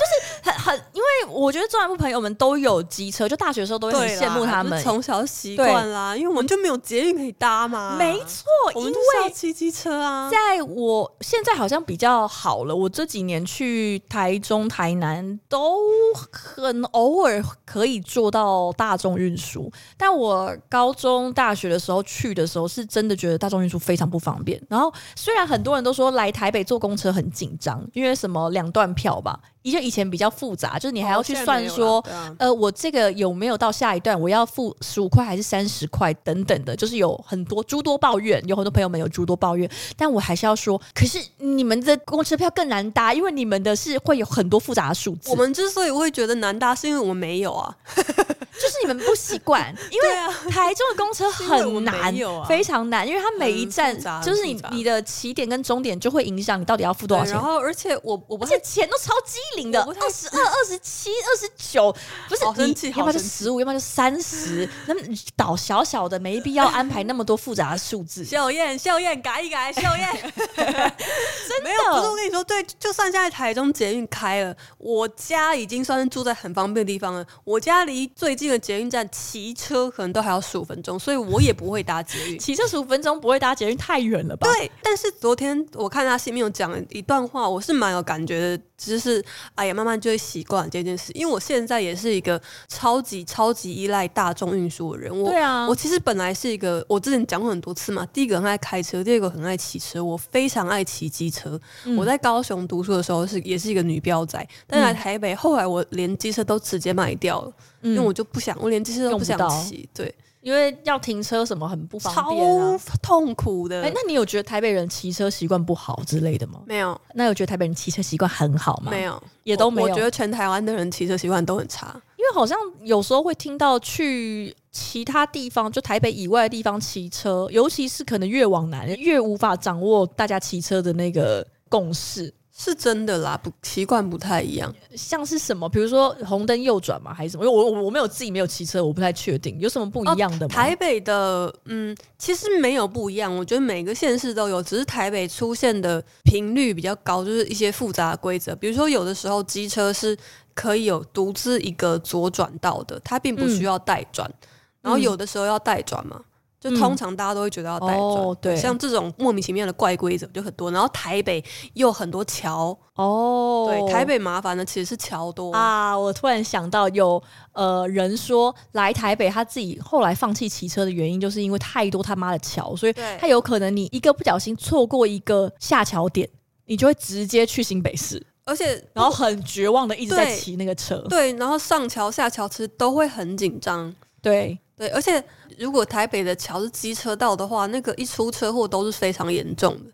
就是很很，因为我觉得中南部朋友们都有机车，就大学的时候都会很羡慕他们，从小习惯啦。因为我们就没有捷运可以搭嘛。没错，我们就是要骑机车啊。在我现在好像比较好了，我这几年去台中、台南都很偶尔可以坐到大众运输，但我高中、大学的时候去的时候，是真的觉得大众运输非常不方便。然后。虽然很多人都说来台北坐公车很紧张，因为什么两段票吧。以前以前比较复杂，就是你还要去算说，哦啊、呃，我这个有没有到下一段，我要付十五块还是三十块等等的，就是有很多诸多抱怨，有很多朋友们有诸多抱怨，但我还是要说，可是你们的公车票更难搭，因为你们的是会有很多复杂的数字。我们之所以会觉得难搭，是因为我们没有啊，就是你们不习惯，因为台中的公车很难，啊、非常难，因为它每一站就是你你的起点跟终点就会影响你到底要付多少钱，然后而且我我不而且钱都超机。灵的二十二、二十七、二十九，不是你，要不然就十五，要不然就三十。那么岛小小的，没必要安排那么多复杂的数字。秀燕，秀燕，改一改，秀燕。真的没有，不是我跟你说，对，就算现在台中捷运开了，我家已经算是住在很方便的地方了。我家离最近的捷运站骑车可能都还要十五分钟，所以我也不会搭捷运。骑车十五分钟不会搭捷运，太远了吧？对。但是昨天我看他信面有讲一段话，我是蛮有感觉的，就是。哎呀，慢慢就会习惯这件事。因为我现在也是一个超级超级依赖大众运输的人。我，对啊，我其实本来是一个，我之前讲过很多次嘛。第一个很爱开车，第二个很爱骑车。我非常爱骑机车。嗯、我在高雄读书的时候是也是一个女飙仔，但来台北、嗯、后来我连机车都直接卖掉了，嗯、因为我就不想，我连这些都不想骑。对。因为要停车什么很不方便啊，超痛苦的。哎、欸，那你有觉得台北人骑车习惯不好之类的吗？没有。那有觉得台北人骑车习惯很好吗？没有，也都没有。我，我觉得全台湾的人骑车习惯都很差，因为好像有时候会听到去其他地方，就台北以外的地方骑车，尤其是可能越往南越无法掌握大家骑车的那个共识。是真的啦，不习惯不太一样。像是什么，比如说红灯右转嘛，还是什么？因为我我我没有自己没有骑车，我不太确定有什么不一样的吗？哦，台北的，嗯，其实没有不一样。我觉得每个县市都有，只是台北出现的频率比较高，就是一些复杂的规则。比如说，有的时候机车是可以有独自一个左转道的，它并不需要带转。嗯，然后有的时候要带转嘛。就通常大家都会觉得要带转，嗯哦，对，像这种莫名其妙的怪规则就很多。然后台北又很多桥哦，对，台北麻烦的其实是桥多啊。我突然想到有呃人说来台北他自己后来放弃骑车的原因，就是因为太多他妈的桥，所以他有可能你一个不小心错过一个下桥点，你就会直接去新北市，而且然后很绝望的一直在骑那个车，对，然后上桥下桥其实都会很紧张，对。对，而且如果台北的桥是机车道的话，那个一出车祸都是非常严重的，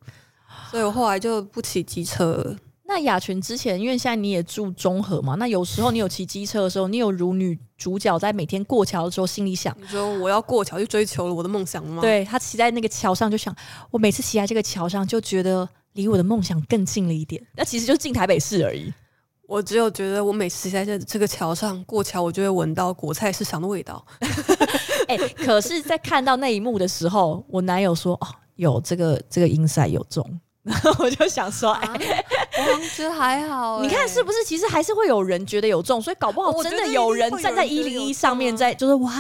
所以我后来就不骑机车了。那雅群之前，因为现在你也住中和嘛，那有时候你有骑机车的时候，你有如女主角在每天过桥的时候心里想：你说我要过桥去追求了我的梦想吗？对，他骑在那个桥上就想，我每次骑在这个桥上就觉得离我的梦想更近了一点。那其实就是进台北市而已。我只有觉得，我每次骑在这这个桥上过桥，我就会闻到果菜市场的味道。哎、欸，可是，在看到那一幕的时候，我男友说：“哦，有这个这个 inside 有中。”然后我就想说：“哎、欸，我觉得还好、欸。你看是不是？其实还是会有人觉得有中，所以搞不好真的有人站在一零一上面在，在就是哇。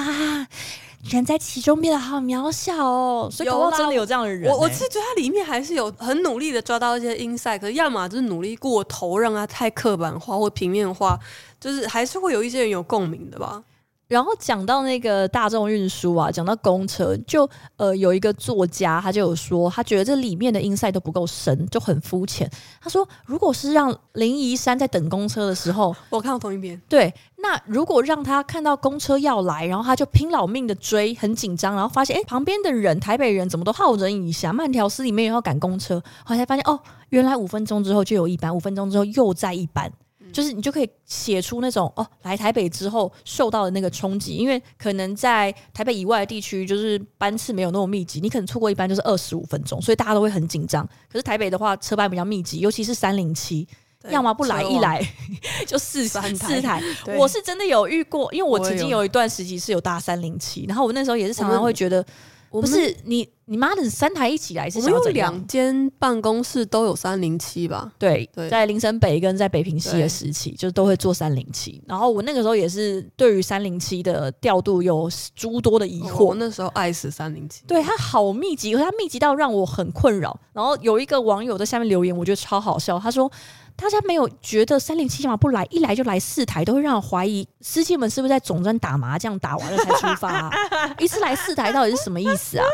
人在其中变得好渺小哦，所以搞不好真的有这样的人、欸。我我是觉得他里面还是有很努力的抓到一些 insight，可是要么就是努力过头，让他太刻板化或平面化，就是还是会有一些人有共鸣的吧。然后讲到那个大众运输啊，讲到公车，就呃有一个作家，他就有说，他觉得这里面的 insight 都不够深，就很肤浅。他说，如果是让林怡珊在等公车的时候，我看到同一边，对，那如果让他看到公车要来，然后他就拼老命的追，很紧张，然后发现哎，旁边的人台北人怎么都好人一下，慢条斯理，没有要赶公车，后来才发现哦，原来五分钟之后就有一班，五分钟之后又在一班。就是你就可以写出那种哦，来台北之后受到的那个冲击，因为可能在台北以外的地区，就是班次没有那么密集，你可能错过一班就是二十五分钟，所以大家都会很紧张。可是台北的话，车班比较密集，尤其是三零七，要么不来，一来 就四三四台。我是真的有遇过，因为我曾经有一段时期是有搭三零七，然后我那时候也是常常会觉得。不是你，你妈的三台一起来是想要怎样？两间办公室都有三零七吧？对对，在林森北跟在北平西的时期，就都会做三零七。然后我那个时候也是对于三零七的调度有诸多的疑惑。我那时候爱死三零七，对它好密集，可是它密集到让我很困扰。然后有一个网友在下面留言，我觉得超好笑，他说。大家没有觉得三零七干嘛不来？一来就来四台，都会让人怀疑司机们是不是在总站打麻将，打完了才出发啊？一次来四台到底是什么意思啊？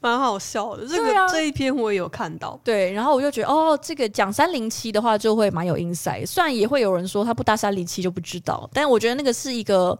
蛮好笑的，这个、啊、这一篇我也有看到。对，然后我就觉得哦，这个讲三零七的话就会蛮有 insight。虽然也会有人说他不搭三零七就不知道，但我觉得那个是一个。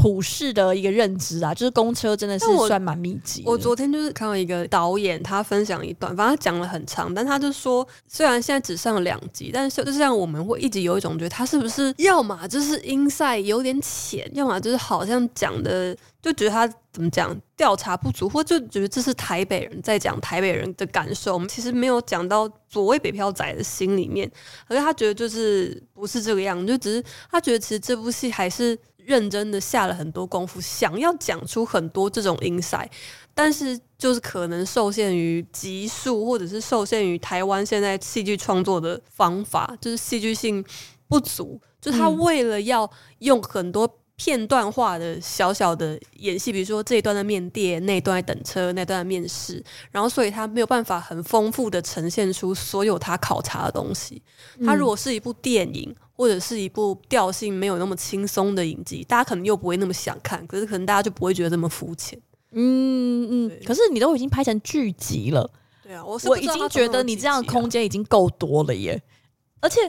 普世的一个认知啊，就是公车真的是算蛮密集。我昨天就是看到一个导演，他分享一段，反正他讲了很长，但他就说，虽然现在只上了两集，但是就像我们会一直有一种觉得他是不是要么就是 insight 有点浅，要么就是好像讲的就觉得他怎么讲调查不足，或就觉得这是台北人在讲台北人的感受。我们其实没有讲到所谓北漂仔的心里面，而且他觉得就是不是这个样，就只是他觉得其实这部戏还是。认真的下了很多功夫，想要讲出很多这种 insight，但是就是可能受限于集数，或者是受限于台湾现在戏剧创作的方法，就是戏剧性不足。就他为了要用很多片段化的小小的演戏，比如说这一段在面店，那一段在等车，那段在面试，然后所以他没有办法很丰富的呈现出所有他考察的东西。他如果是一部电影。或者是一部调性没有那么轻松的影集，大家可能又不会那么想看，可是可能大家就不会觉得这么肤浅。嗯嗯，可是你都已经拍成剧集了，对啊，我我已经觉得你这样的空间已经够多了耶，而且。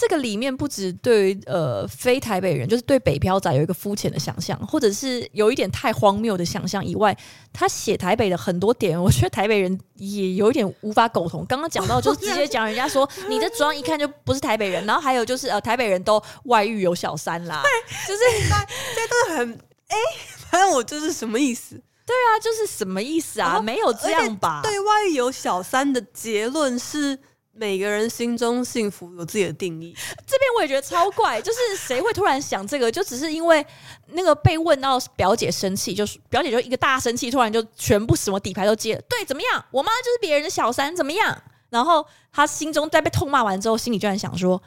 这个里面不止对于呃非台北人，就是对北漂仔有一个肤浅的想象，或者是有一点太荒谬的想象以外，他写台北的很多点，我觉得台北人也有一点无法苟同。刚刚讲到就是直接讲人家说你的妆一看就不是台北人，然后还有就是呃台北人都外遇有小三啦，对，就是这都很哎，反正我这是什么意思？对啊，就是什么意思啊？没有这样吧？对外遇有小三的结论是。每个人心中幸福有自己的定义，这边我也觉得超怪，就是谁会突然想这个？就只是因为那个被问到表姐生气，就是表姐就一个大生气，突然就全部什么底牌都接了。对，怎么样？我妈就是别人的小三，怎么样？然后她心中在被痛骂完之后，心里居然想说，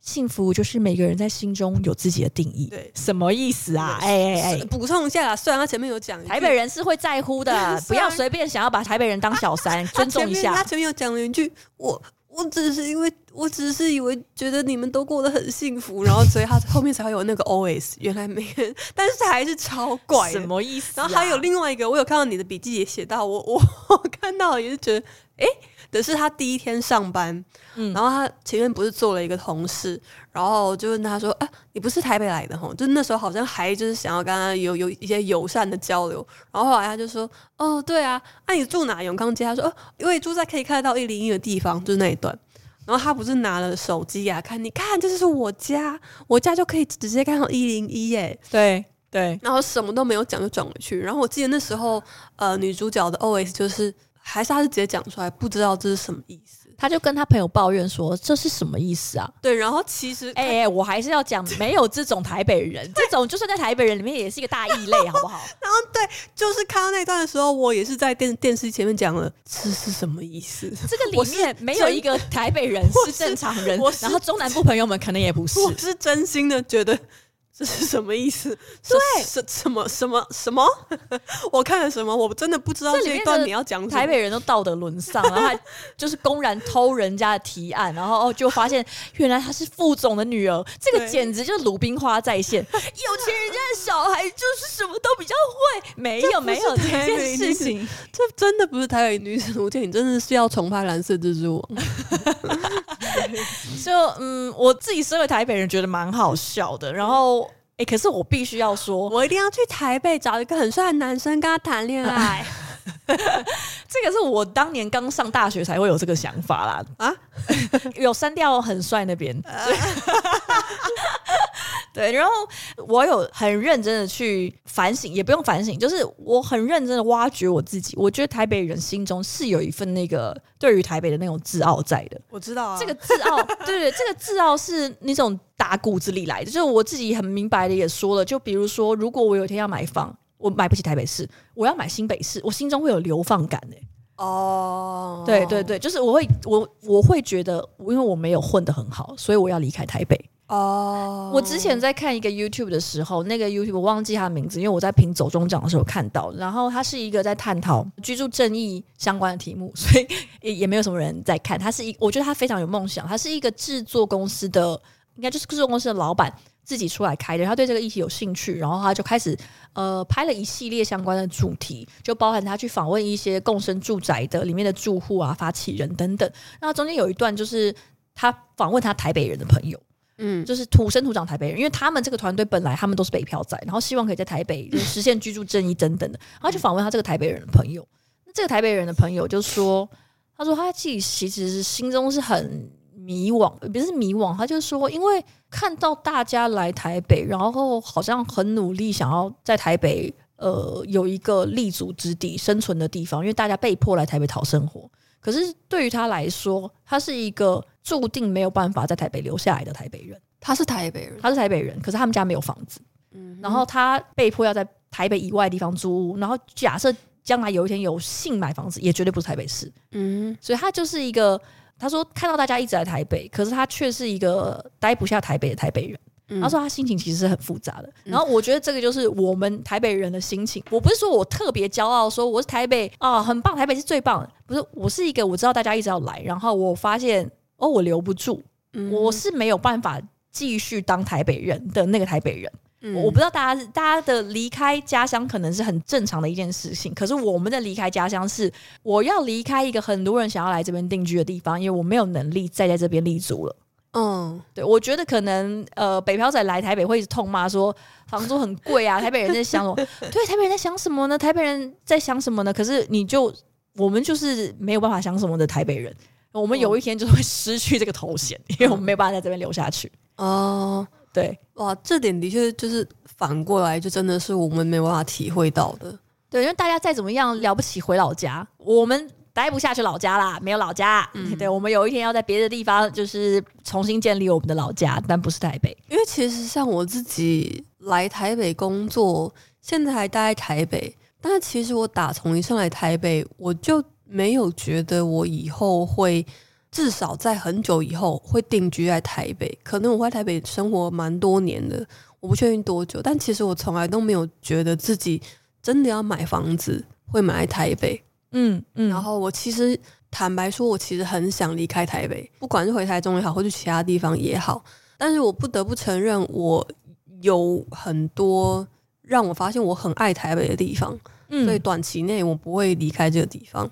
幸福就是每个人在心中有自己的定义。对，什么意思啊？哎哎哎，补充一下啦，虽然他前面有讲，台北人是会在乎的，不要随便想要把台北人当小三，尊重一下。他前面有讲了一句我。我只是因为，我只是以为觉得你们都过得很幸福，然后所以他后面才会有那个 OS。原来没人，但是还是超怪，什么意思啊？然后还有另外一个，我有看到你的笔记也写到，我我 我看到也是觉得，哎。的是他第一天上班，嗯，然后他前面不是坐了一个同事，然后就问他说：“啊，你不是台北来的吼？”就那时候好像还就是想要跟他有有一些友善的交流，然后后来他就说：“哦，对啊，那、啊、你住哪？永康街？”他说：“哦，因为住在可以看得到一零一的地方，就是那一段。”然后他不是拿了手机呀、啊，看你看，这就是我家，我家就可以直接看到一零一耶。对对，然后什么都没有讲就转回去。然后我记得那时候，呃，女主角的 OS 就是。还是他是直接讲出来，不知道这是什么意思。他就跟他朋友抱怨说：“这是什么意思啊？”对，然后其实，哎、欸欸，我还是要讲，没有这种台北人，这种就算在台北人里面也是一个大异类，好不好？然后对，就是看到那段的时候，我也是在电电视前面讲了，这是什么意思？这个里面没有一个台北人是正常人，然后中南部朋友们可能也不是，我是真心的觉得。这是什么意思？对，什什么什么什么？我看了什么？我真的不知道这一段你要讲什么。台北人都道德沦丧，然后还就是公然偷人家的提案，然后就发现原来她是副总的女儿，这个简直就是鲁冰花在线。有钱人家的小孩就是什么都比较会，没有没有这件事情，这真的不是台北女子图鉴，你真的是要重拍蓝色蜘蛛网。就嗯，我自己身为台北人，觉得蛮好笑的。然后，哎、欸，可是我必须要说，我一定要去台北找一个很帅的男生跟他谈恋爱。这个是我当年刚上大学才会有这个想法啦。啊，有删掉很帅那边。对，然后我有很认真的去反省，也不用反省，就是我很认真的挖掘我自己。我觉得台北人心中是有一份那个对于台北的那种自傲在的。我知道啊，这个自傲，对 对，这个自傲是那种打骨子里来的。就是我自己很明白的也说了，就比如说，如果我有一天要买房，我买不起台北市，我要买新北市，我心中会有流放感诶。哦，对对对，就是我会我我会觉得，因为我没有混得很好，所以我要离开台北。哦，我之前在看一个 YouTube 的时候，那个 YouTube 我忘记他的名字，因为我在评走中奖的时候看到，然后他是一个在探讨居住正义相关的题目，所以也也没有什么人在看。他是一，我觉得他非常有梦想，他是一个制作公司的，应该就是制作公司的老板自己出来开的，他对这个议题有兴趣，然后他就开始呃拍了一系列相关的主题，就包含他去访问一些共生住宅的里面的住户啊、发起人等等。那中间有一段就是他访问他台北人的朋友。嗯，就是土生土长台北人，因为他们这个团队本来他们都是北漂仔，然后希望可以在台北实现居住正义等等的，然后就访问他这个台北人的朋友。那这个台北人的朋友就说，他说他自己其实心中是很迷惘，不是迷惘，他就说，因为看到大家来台北，然后好像很努力想要在台北呃有一个立足之地、生存的地方，因为大家被迫来台北讨生活。可是对于他来说，他是一个注定没有办法在台北留下来的台北人。他是台北人，他是台北人，可是他们家没有房子，嗯，然后他被迫要在台北以外的地方租屋。然后假设将来有一天有幸买房子，也绝对不是台北市，嗯，所以他就是一个，他说看到大家一直在台北，可是他却是一个待不下台北的台北人。他说他心情其实是很复杂的，然后我觉得这个就是我们台北人的心情。我不是说我特别骄傲，说我是台北啊，很棒，台北是最棒的。不是，我是一个我知道大家一直要来，然后我发现哦，我留不住，我是没有办法继续当台北人的那个台北人。我不知道大家大家的离开家乡可能是很正常的一件事情，可是我们的离开家乡是我要离开一个很多人想要来这边定居的地方，因为我没有能力再在这边立足了。嗯，对，我觉得可能呃，北漂仔来台北会一直痛骂说房租很贵啊，台北人在想什么？对，台北人在想什么呢？台北人在想什么呢？可是你就我们就是没有办法想什么的台北人，我们有一天就会失去这个头衔，因为我们没有办法在这边留下去。哦，对，哇，这点的确就是反过来，就真的是我们没办法体会到的。对，因为大家再怎么样了不起回老家，我们。待不下去老家啦，没有老家。嗯，对，我们有一天要在别的地方，就是重新建立我们的老家，但不是台北。因为其实像我自己来台北工作，现在还待在台北，但是其实我打从一上来台北，我就没有觉得我以后会至少在很久以后会定居在台北。可能我会在台北生活蛮多年的，我不确定多久，但其实我从来都没有觉得自己真的要买房子会买在台北。嗯嗯，然后我其实坦白说，我其实很想离开台北，不管是回台中也好，或者其他地方也好。但是我不得不承认，我有很多让我发现我很爱台北的地方。嗯，所以短期内我不会离开这个地方。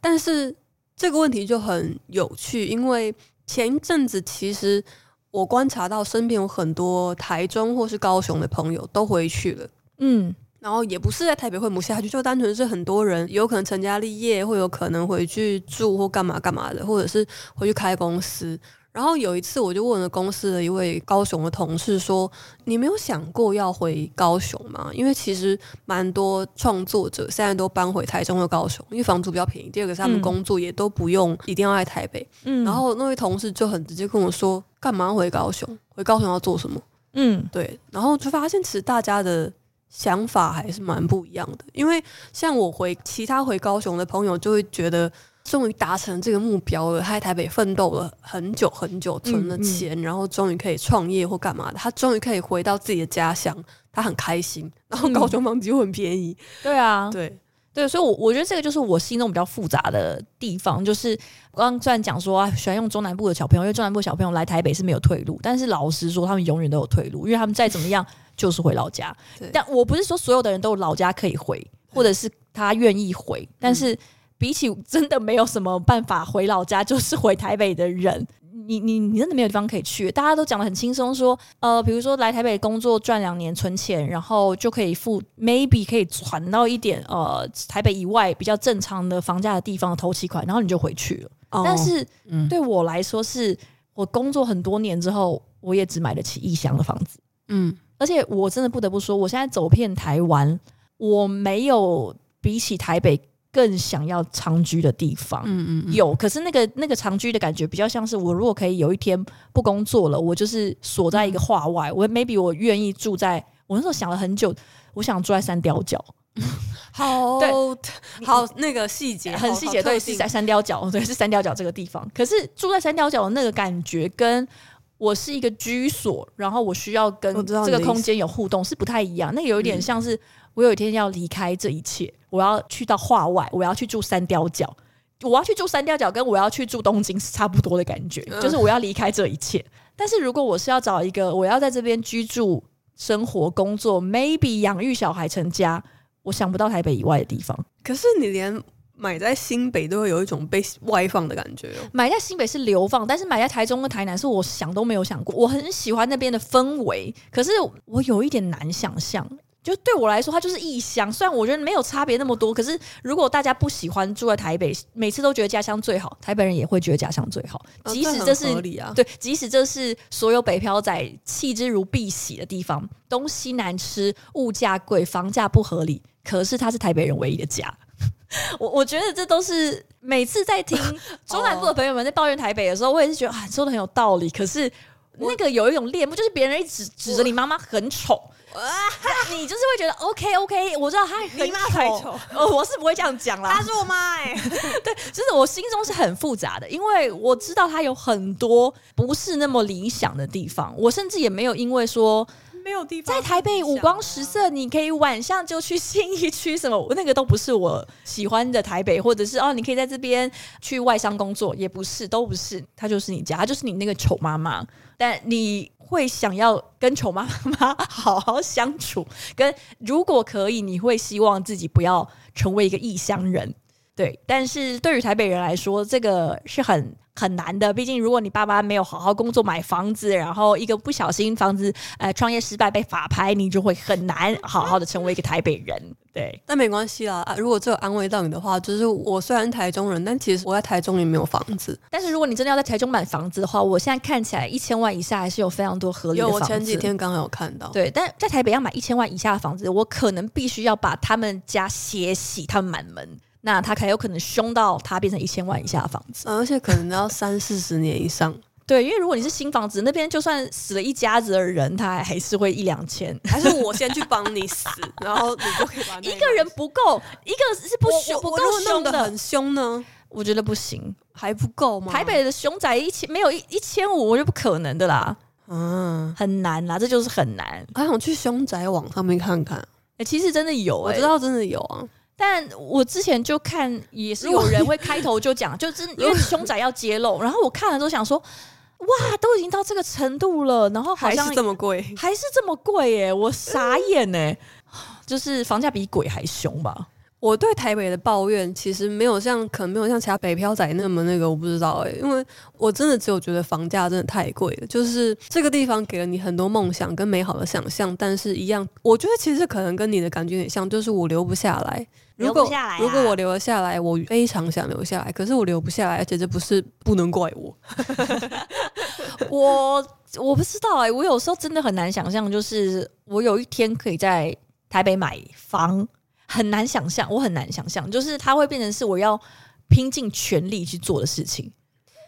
但是这个问题就很有趣，因为前一阵子其实我观察到身边有很多台中或是高雄的朋友都回去了。嗯。然后也不是在台北会母下去，就单纯是很多人有可能成家立业，会有可能回去住或干嘛干嘛的，或者是回去开公司。然后有一次，我就问了公司的一位高雄的同事说：“你没有想过要回高雄吗？因为其实蛮多创作者现在都搬回台中和高雄，因为房租比较便宜。第二个是他们工作也都不用一定要在台北。嗯，然后那位同事就很直接跟我说：‘干嘛回高雄？回高雄要做什么？’嗯，对。然后就发现其实大家的想法还是蛮不一样的。因为像我回其他回高雄的朋友，就会觉得。”终于达成这个目标了，他在台北奋斗了很久很久，存了钱，嗯嗯、然后终于可以创业或干嘛的。他终于可以回到自己的家乡，他很开心。然后高雄房子又很便宜，嗯、对啊，对对，所以我，我我觉得这个就是我心中比较复杂的地方。就是我刚刚虽然讲说啊，喜欢用中南部的小朋友，因为中南部小朋友来台北是没有退路，但是老实说，他们永远都有退路，因为他们再怎么样就是回老家。但我不是说所有的人都有老家可以回，或者是他愿意回，嗯、但是。比起真的没有什么办法回老家，就是回台北的人，你你你真的没有地方可以去。大家都讲的很轻松，说呃，比如说来台北工作赚两年存钱，然后就可以付，maybe 可以传到一点呃台北以外比较正常的房价的地方的头期款，然后你就回去了。哦、但是、嗯、对我来说是，是我工作很多年之后，我也只买得起异乡的房子。嗯，而且我真的不得不说，我现在走遍台湾，我没有比起台北。更想要长居的地方，嗯嗯，嗯有，可是那个那个长居的感觉比较像是我如果可以有一天不工作了，我就是锁在一个画外，我 maybe 我愿意住在，我那时候想了很久，我想住在三貂角，好，对，好那个细节很细节，对，是在三貂角，对，是三貂角这个地方。可是住在三貂角的那个感觉，跟我是一个居所，然后我需要跟这个空间有互动，是不太一样。那有一点像是。嗯我有一天要离开这一切，我要去到画外，我要去住三雕角，我要去住三雕角，跟我要去住东京是差不多的感觉，就是我要离开这一切。但是如果我是要找一个我要在这边居住、生活、工作，maybe 养育小孩、成家，我想不到台北以外的地方。可是你连买在新北都会有一种被外放的感觉哦。买在新北是流放，但是买在台中跟台南是我想都没有想过。我很喜欢那边的氛围，可是我有一点难想象。就对我来说，它就是异乡。虽然我觉得没有差别那么多，可是如果大家不喜欢住在台北，每次都觉得家乡最好，台北人也会觉得家乡最好。即使这是、哦这啊、对，即使这是所有北漂仔弃之如敝屣的地方，东西难吃，物价贵，房价不合理，可是它是台北人唯一的家。我我觉得这都是每次在听中南部的朋友们在抱怨台北的时候，我也是觉得啊，说的很有道理。可是那个有一种恋慕，就是别人一直指着你妈妈很丑。哇！你就是会觉得 OK OK，我知道他很丑，呃，我是不会这样讲啦。他是我妈哎，对，就是我心中是很复杂的，因为我知道他有很多不是那么理想的地方。我甚至也没有因为说没有地方在台北五光十色，你可以晚上就去新一区什么，那个都不是我喜欢的台北，或者是哦，你可以在这边去外商工作，也不是，都不是，他就是你家，他就是你那个丑妈妈，但你。会想要跟丑妈妈 好好相处，跟如果可以，你会希望自己不要成为一个异乡人，对。但是对于台北人来说，这个是很。很难的，毕竟如果你爸爸没有好好工作买房子，然后一个不小心房子呃创业失败被法拍，你就会很难好好的成为一个台北人。对，那没关系啦，啊，如果这有安慰到你的话，就是我虽然是台中人，但其实我在台中也没有房子。但是如果你真的要在台中买房子的话，我现在看起来一千万以下还是有非常多合理的房子。有，我前几天刚好有看到。对，但在台北要买一千万以下的房子，我可能必须要把他们家血洗他们满门。那他还有可能凶到他变成一千万以下的房子，而且可能要三四十年以上。对，因为如果你是新房子，那边就算死了一家子的人，他还是会一两千。还是我先去帮你死，然后你就可以把 一个人不够，一个是不凶不够凶的，很凶呢？我觉得不行，还不够吗？台北的凶宅一千没有一一千五，我觉得不可能的啦。嗯，很难啦，这就是很难。还想去凶宅网上面看看。哎、欸，其实真的有、欸，我知道真的有啊。但我之前就看，也是有人会开头就讲，就是因为凶宅要揭露，然后我看了都想说，哇，都已经到这个程度了，然后好像还是这么贵，还是这么贵耶，我傻眼呢，就是房价比鬼还凶吧。我对台北的抱怨其实没有像，可能没有像其他北漂仔那么那个，我不知道哎、欸，因为我真的只有觉得房价真的太贵了，就是这个地方给了你很多梦想跟美好的想象，但是一样，我觉得其实可能跟你的感觉有点像，就是我留不下来。如果下来、啊、如果我留了下来，我非常想留下来，可是我留不下来，而且这不是不能怪我。我我不知道哎、欸，我有时候真的很难想象，就是我有一天可以在台北买房，很难想象，我很难想象，就是它会变成是我要拼尽全力去做的事情。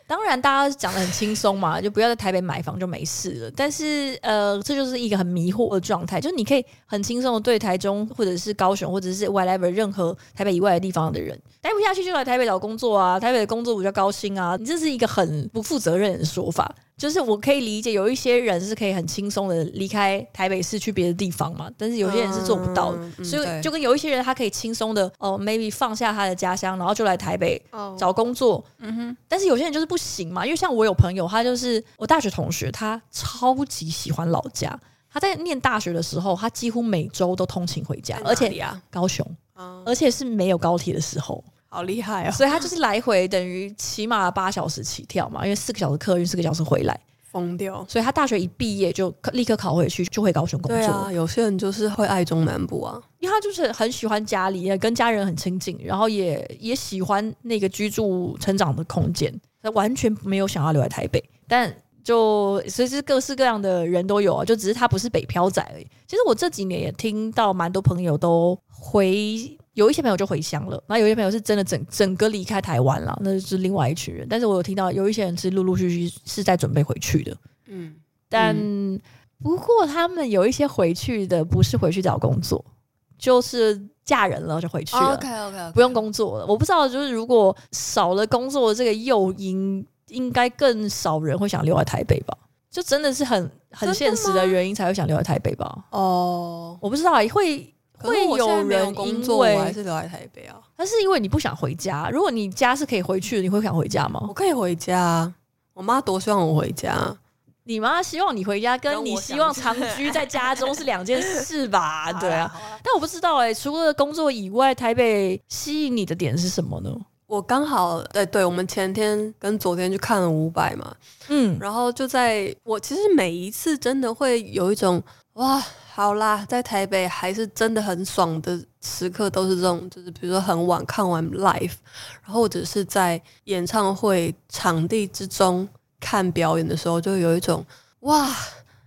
当然，大家讲得很轻松嘛，就不要在台北买房就没事了。但是，呃，这就是一个很迷惑的状态，就是你可以很轻松的对台中或者是高雄或者是 whatever 任何台北以外的地方的人待不下去，就来台北找工作啊，台北的工作比较高薪啊，你这是一个很不负责任的说法。就是我可以理解，有一些人是可以很轻松的离开台北市去别的地方嘛，但是有些人是做不到的，嗯、所以就跟有一些人他可以轻松的哦、呃、，maybe 放下他的家乡，然后就来台北找工作。哦、嗯哼，但是有些人就是不行嘛，因为像我有朋友，他就是我大学同学，他超级喜欢老家。他在念大学的时候，他几乎每周都通勤回家，啊、而且高雄，嗯、而且是没有高铁的时候。好厉害哦！所以他就是来回等于起码八小时起跳嘛，因为四个小时客运，四个小时回来，疯掉。所以他大学一毕业就立刻考回去，就回高雄工作。对啊，有些人就是会爱中南部啊，因为他就是很喜欢家里，也跟家人很亲近，然后也也喜欢那个居住成长的空间，他完全没有想要留在台北。但就其实各式各样的人都有啊，就只是他不是北漂仔而已。其实我这几年也听到蛮多朋友都回。有一些朋友就回乡了，那有一些朋友是真的整整个离开台湾了，那就是另外一群人。但是我有听到有一些人是陆陆续续是在准备回去的，嗯，但不过他们有一些回去的不是回去找工作，就是嫁人了就回去了。OK OK OK，不用工作了。我不知道，就是如果少了工作的这个诱因，应该更少人会想留在台北吧？就真的是很很现实的原因才会想留在台北吧？哦，我不知道会。会有人工作，我还是留在台北啊？但是因为你不想回家。如果你家是可以回去的，你会想回家吗？我可以回家。我妈多希望我回家。你妈希望你回家，跟你希望长居在家中是两件事吧？对啊。但我不知道哎、欸，除了工作以外，台北吸引你的点是什么呢？我刚好对对，我们前天跟昨天去看了五百嘛，嗯，然后就在我其实每一次真的会有一种哇。好啦，在台北还是真的很爽的时刻，都是这种，就是比如说很晚看完 live，然后或者是在演唱会场地之中看表演的时候，就有一种哇，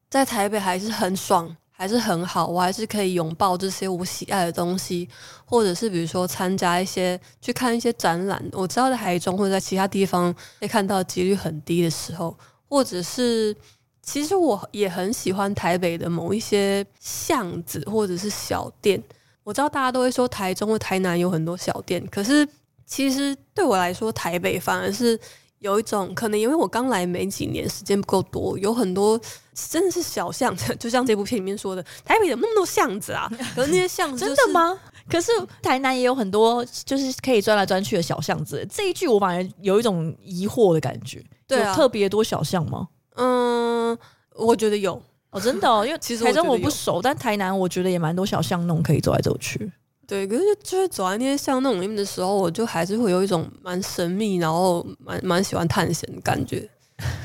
在台北还是很爽，还是很好，我还是可以拥抱这些我喜爱的东西，或者是比如说参加一些去看一些展览，我知道在台中或者在其他地方被看到几率很低的时候，或者是。其实我也很喜欢台北的某一些巷子或者是小店。我知道大家都会说台中或台南有很多小店，可是其实对我来说，台北反而是有一种可能，因为我刚来没几年，时间不够多，有很多真的是小巷子，就像这部片里面说的，台北有那么多巷子啊？可是那些巷子、就是、真的吗？可是台南也有很多就是可以钻来钻去的小巷子。这一句我反而有一种疑惑的感觉，对啊，有特别多小巷吗？嗯，我觉得有哦，真的哦，因为其实台中我不熟，但台南我觉得也蛮多小巷弄可以走来走去。对，可是就是走在那些巷弄里面的时候，我就还是会有一种蛮神秘，然后蛮蛮喜欢探险的感觉。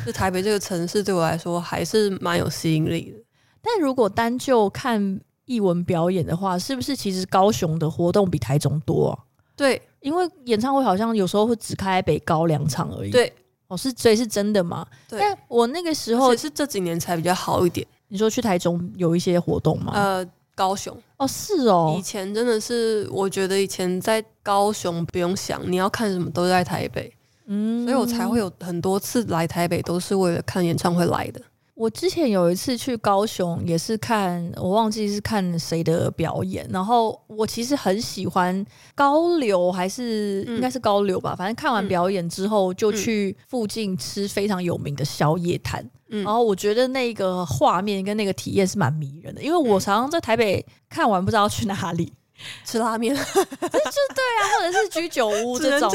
就台北这个城市对我来说还是蛮有吸引力的。但如果单就看艺文表演的话，是不是其实高雄的活动比台中多啊？对，因为演唱会好像有时候会只开北高两场而已。对。哦，是所以是真的吗？对，但我那个时候是这几年才比较好一点。你说去台中有一些活动吗？呃，高雄哦，是哦，以前真的是，我觉得以前在高雄不用想，你要看什么都在台北，嗯，所以我才会有很多次来台北都是为了看演唱会来的。我之前有一次去高雄，也是看，我忘记是看谁的表演。然后我其实很喜欢高流，还是应该是高流吧。反正看完表演之后，就去附近吃非常有名的宵夜摊。然后我觉得那个画面跟那个体验是蛮迷人的，因为我常常在台北看完不知道去哪里 吃拉面，就对啊，或者是居酒屋 这种，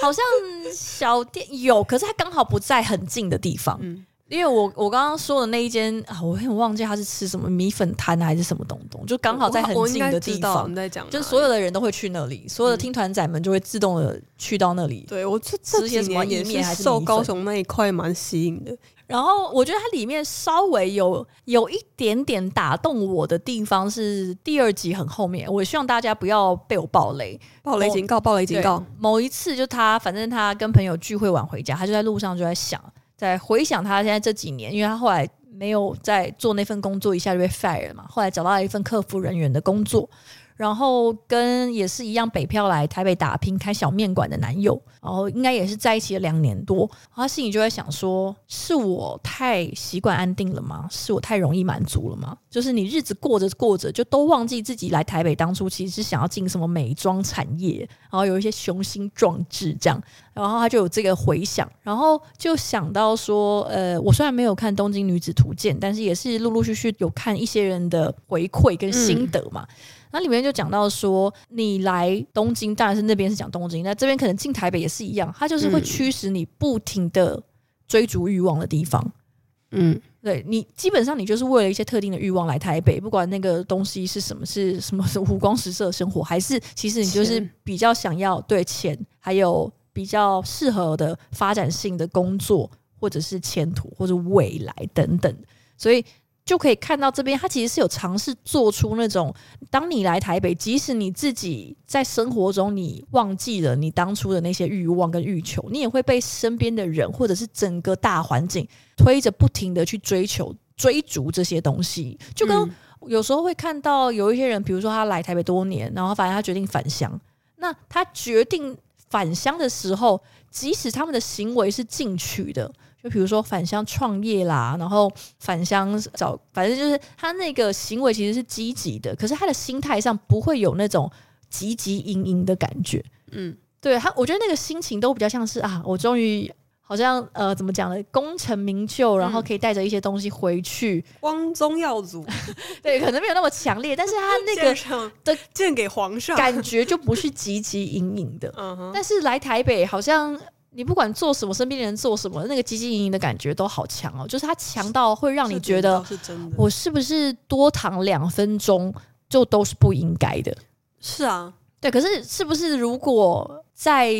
好像小店有，可是它刚好不在很近的地方。因为我我刚刚说的那一间啊，我有点忘记他是吃什么米粉摊还是什么东东，就刚好在很近的地方。就是所有的人都会去那里，所有的听团仔们就会自动的去到那里。对，我这这几年也是受高雄那一块蛮吸引的。然后我觉得它里面稍微有有一点点打动我的地方是第二集很后面，我希望大家不要被我暴雷，暴雷警告，暴雷警告。某一次就他反正他跟朋友聚会晚回家，他就在路上就在想。在回想他现在这几年，因为他后来没有在做那份工作，一下就被 fire 了嘛，后来找到了一份客服人员的工作。然后跟也是一样北漂来台北打拼开小面馆的男友，然后应该也是在一起了两年多，他心里就在想说：是我太习惯安定了吗？是我太容易满足了吗？就是你日子过着过着，就都忘记自己来台北当初其实是想要进什么美妆产业，然后有一些雄心壮志这样，然后他就有这个回想，然后就想到说：呃，我虽然没有看《东京女子图鉴》，但是也是陆陆续续有看一些人的回馈跟心得嘛。嗯那里面就讲到说，你来东京，当然是那边是讲东京，那这边可能进台北也是一样，它就是会驱使你不停的追逐欲望的地方。嗯，对你基本上你就是为了一些特定的欲望来台北，不管那个东西是什么，是什么是五光十色的生活，还是其实你就是比较想要对钱，还有比较适合的发展性的工作，或者是前途或者未来等等，所以。就可以看到这边，他其实是有尝试做出那种，当你来台北，即使你自己在生活中你忘记了你当初的那些欲望跟欲求，你也会被身边的人或者是整个大环境推着不停的去追求、追逐这些东西。就跟有时候会看到有一些人，比如说他来台北多年，然后反正他决定返乡，那他决定返乡的时候，即使他们的行为是进取的。就比如说返乡创业啦，然后返乡找，反正就是他那个行为其实是积极的，可是他的心态上不会有那种汲汲营营的感觉。嗯，对他，我觉得那个心情都比较像是啊，我终于好像呃，怎么讲呢？功成名就，然后可以带着一些东西回去，嗯、光宗耀祖。对，可能没有那么强烈，但是他那个 的献给皇上感觉就不是汲汲营营的。嗯哼，但是来台北好像。你不管做什么，身边的人做什么，那个汲汲营营的感觉都好强哦。就是他强到会让你觉得，我是不是多躺两分钟就都是不应该的？是啊，对。可是是不是如果在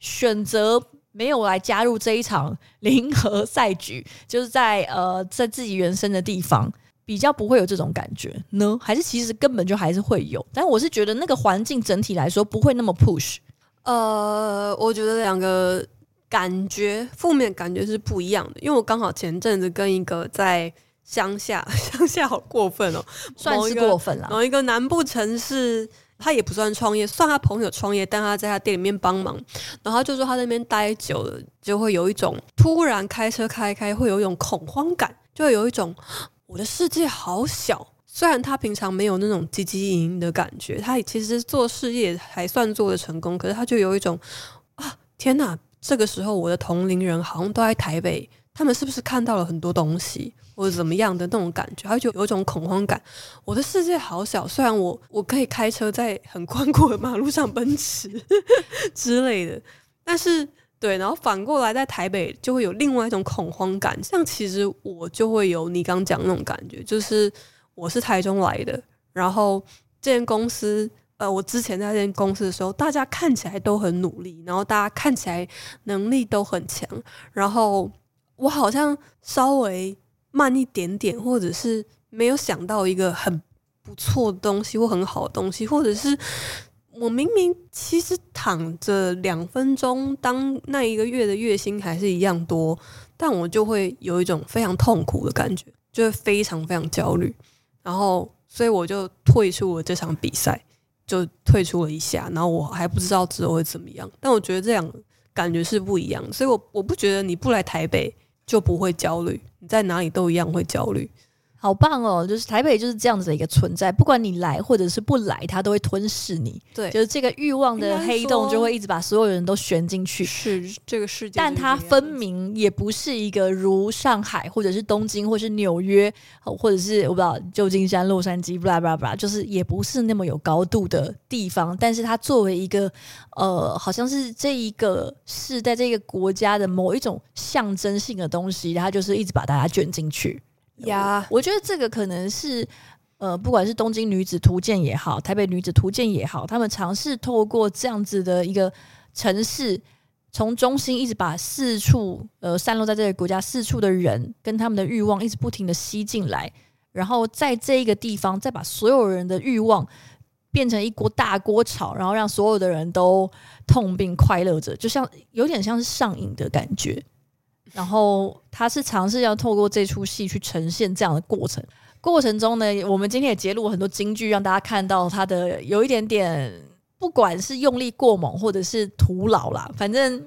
选择没有来加入这一场 零和赛局，就是在呃在自己原生的地方，比较不会有这种感觉呢？还是其实根本就还是会有？但我是觉得那个环境整体来说不会那么 push。呃，我觉得两个。感觉负面感觉是不一样的，因为我刚好前阵子跟一个在乡下，乡下好过分哦，算是过分了。某一个南部城市，他也不算创业，算他朋友创业，但他在他店里面帮忙。然后他就说他在那边待久了，就会有一种突然开车开开，会有一种恐慌感，就会有一种我的世界好小。虽然他平常没有那种积极营营的感觉，他其实做事业还算做得成功，可是他就有一种啊，天哪！这个时候，我的同龄人好像都在台北，他们是不是看到了很多东西，或者怎么样的那种感觉？他就有一种恐慌感。我的世界好小，虽然我我可以开车在很宽阔的马路上奔驰 之类的，但是对，然后反过来在台北就会有另外一种恐慌感。像其实我就会有你刚讲那种感觉，就是我是台中来的，然后这间公司。呃，我之前在这间公司的时候，大家看起来都很努力，然后大家看起来能力都很强，然后我好像稍微慢一点点，或者是没有想到一个很不错的东西或很好的东西，或者是我明明其实躺着两分钟，当那一个月的月薪还是一样多，但我就会有一种非常痛苦的感觉，就会非常非常焦虑，然后所以我就退出了这场比赛。就退出了一下，然后我还不知道之后会怎么样，但我觉得这样感觉是不一样，所以我我不觉得你不来台北就不会焦虑，你在哪里都一样会焦虑。好棒哦！就是台北就是这样子的一个存在，不管你来或者是不来，它都会吞噬你。对，就是这个欲望的黑洞就会一直把所有人都旋进去。是这个世界，但它分明也不是一个如上海或者是东京或者是纽约，或者是我不知道旧金山、洛杉矶，布拉布拉布拉，就是也不是那么有高度的地方。但是它作为一个呃，好像是这一个是在这个国家的某一种象征性的东西，它就是一直把大家卷进去。呀，我觉得这个可能是，呃，不管是东京女子图鉴也好，台北女子图鉴也好，他们尝试透过这样子的一个城市，从中心一直把四处呃散落在这个国家四处的人跟他们的欲望一直不停的吸进来，然后在这一个地方再把所有人的欲望变成一锅大锅炒，然后让所有的人都痛并快乐着，就像有点像是上瘾的感觉。然后他是尝试要透过这出戏去呈现这样的过程。过程中呢，我们今天也揭露了很多京剧，让大家看到他的有一点点，不管是用力过猛或者是徒劳啦，反正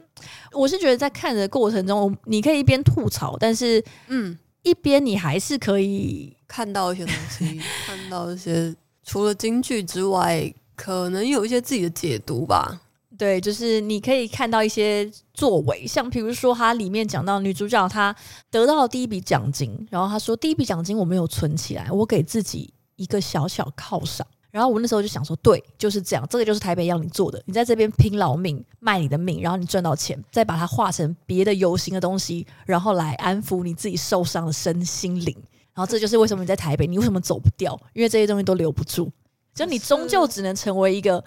我是觉得在看的过程中，你可以一边吐槽，但是嗯，一边你还是可以看到一些东西，看到一些除了京剧之外，可能有一些自己的解读吧。对，就是你可以看到一些作为，像比如说，他里面讲到女主角她得到了第一笔奖金，然后她说第一笔奖金我没有存起来，我给自己一个小小犒赏。然后我那时候就想说，对，就是这样，这个就是台北要你做的，你在这边拼老命卖你的命，然后你赚到钱，再把它化成别的有形的东西，然后来安抚你自己受伤的身心灵。然后这就是为什么你在台北，你为什么走不掉？因为这些东西都留不住，就你终究只能成为一个。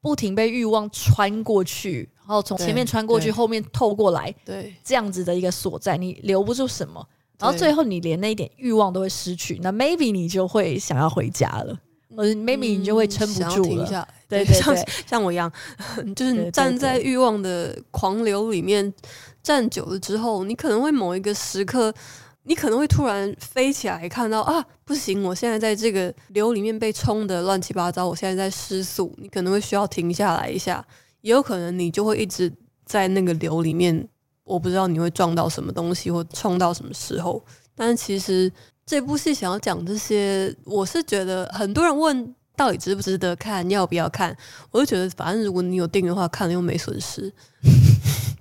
不停被欲望穿过去，然后从前面穿过去，后面透过来，对，这样子的一个所在，你留不住什么，然后最后你连那一点欲望都会失去，那 maybe 你就会想要回家了，或者 maybe 你就会撑不住了，嗯、对对对，像像我一样，就是你站在欲望的狂流里面站久了之后，你可能会某一个时刻。你可能会突然飞起来，看到啊，不行！我现在在这个流里面被冲得乱七八糟，我现在在失速。你可能会需要停下来一下，也有可能你就会一直在那个流里面。我不知道你会撞到什么东西或冲到什么时候。但其实这部戏想要讲这些，我是觉得很多人问到底值不值得看，要不要看，我就觉得反正如果你有订的话，看了又没损失。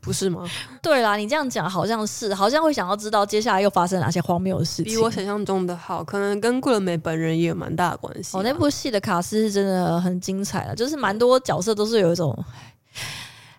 不是吗？对啦，你这样讲好像是，好像会想要知道接下来又发生哪些荒谬的事情。比我想象中的好，可能跟顾纶镁本人也有蛮大的关系。哦，那部戏的卡斯是真的很精彩了，就是蛮多角色都是有一种，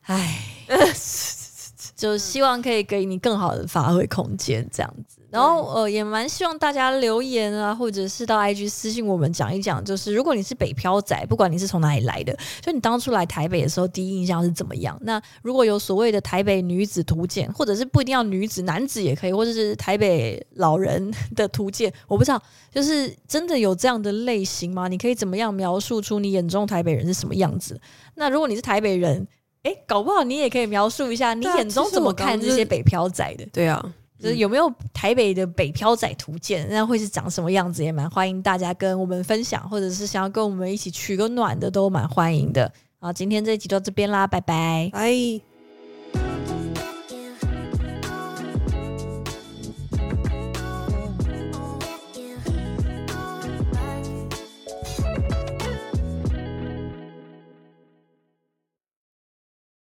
唉，就希望可以给你更好的发挥空间，这样子。然后呃，也蛮希望大家留言啊，或者是到 IG 私信我们讲一讲，就是如果你是北漂仔，不管你是从哪里来的，就你当初来台北的时候，第一印象是怎么样？那如果有所谓的台北女子图鉴，或者是不一定要女子，男子也可以，或者是台北老人的图鉴，我不知道，就是真的有这样的类型吗？你可以怎么样描述出你眼中台北人是什么样子？那如果你是台北人，哎，搞不好你也可以描述一下你眼中怎么看这些北漂仔的？对啊。就是有没有台北的北漂仔图鉴？那会是长什么样子？也蛮欢迎大家跟我们分享，或者是想要跟我们一起取个暖的，都蛮欢迎的。好，今天这一集到这边啦，拜拜，拜。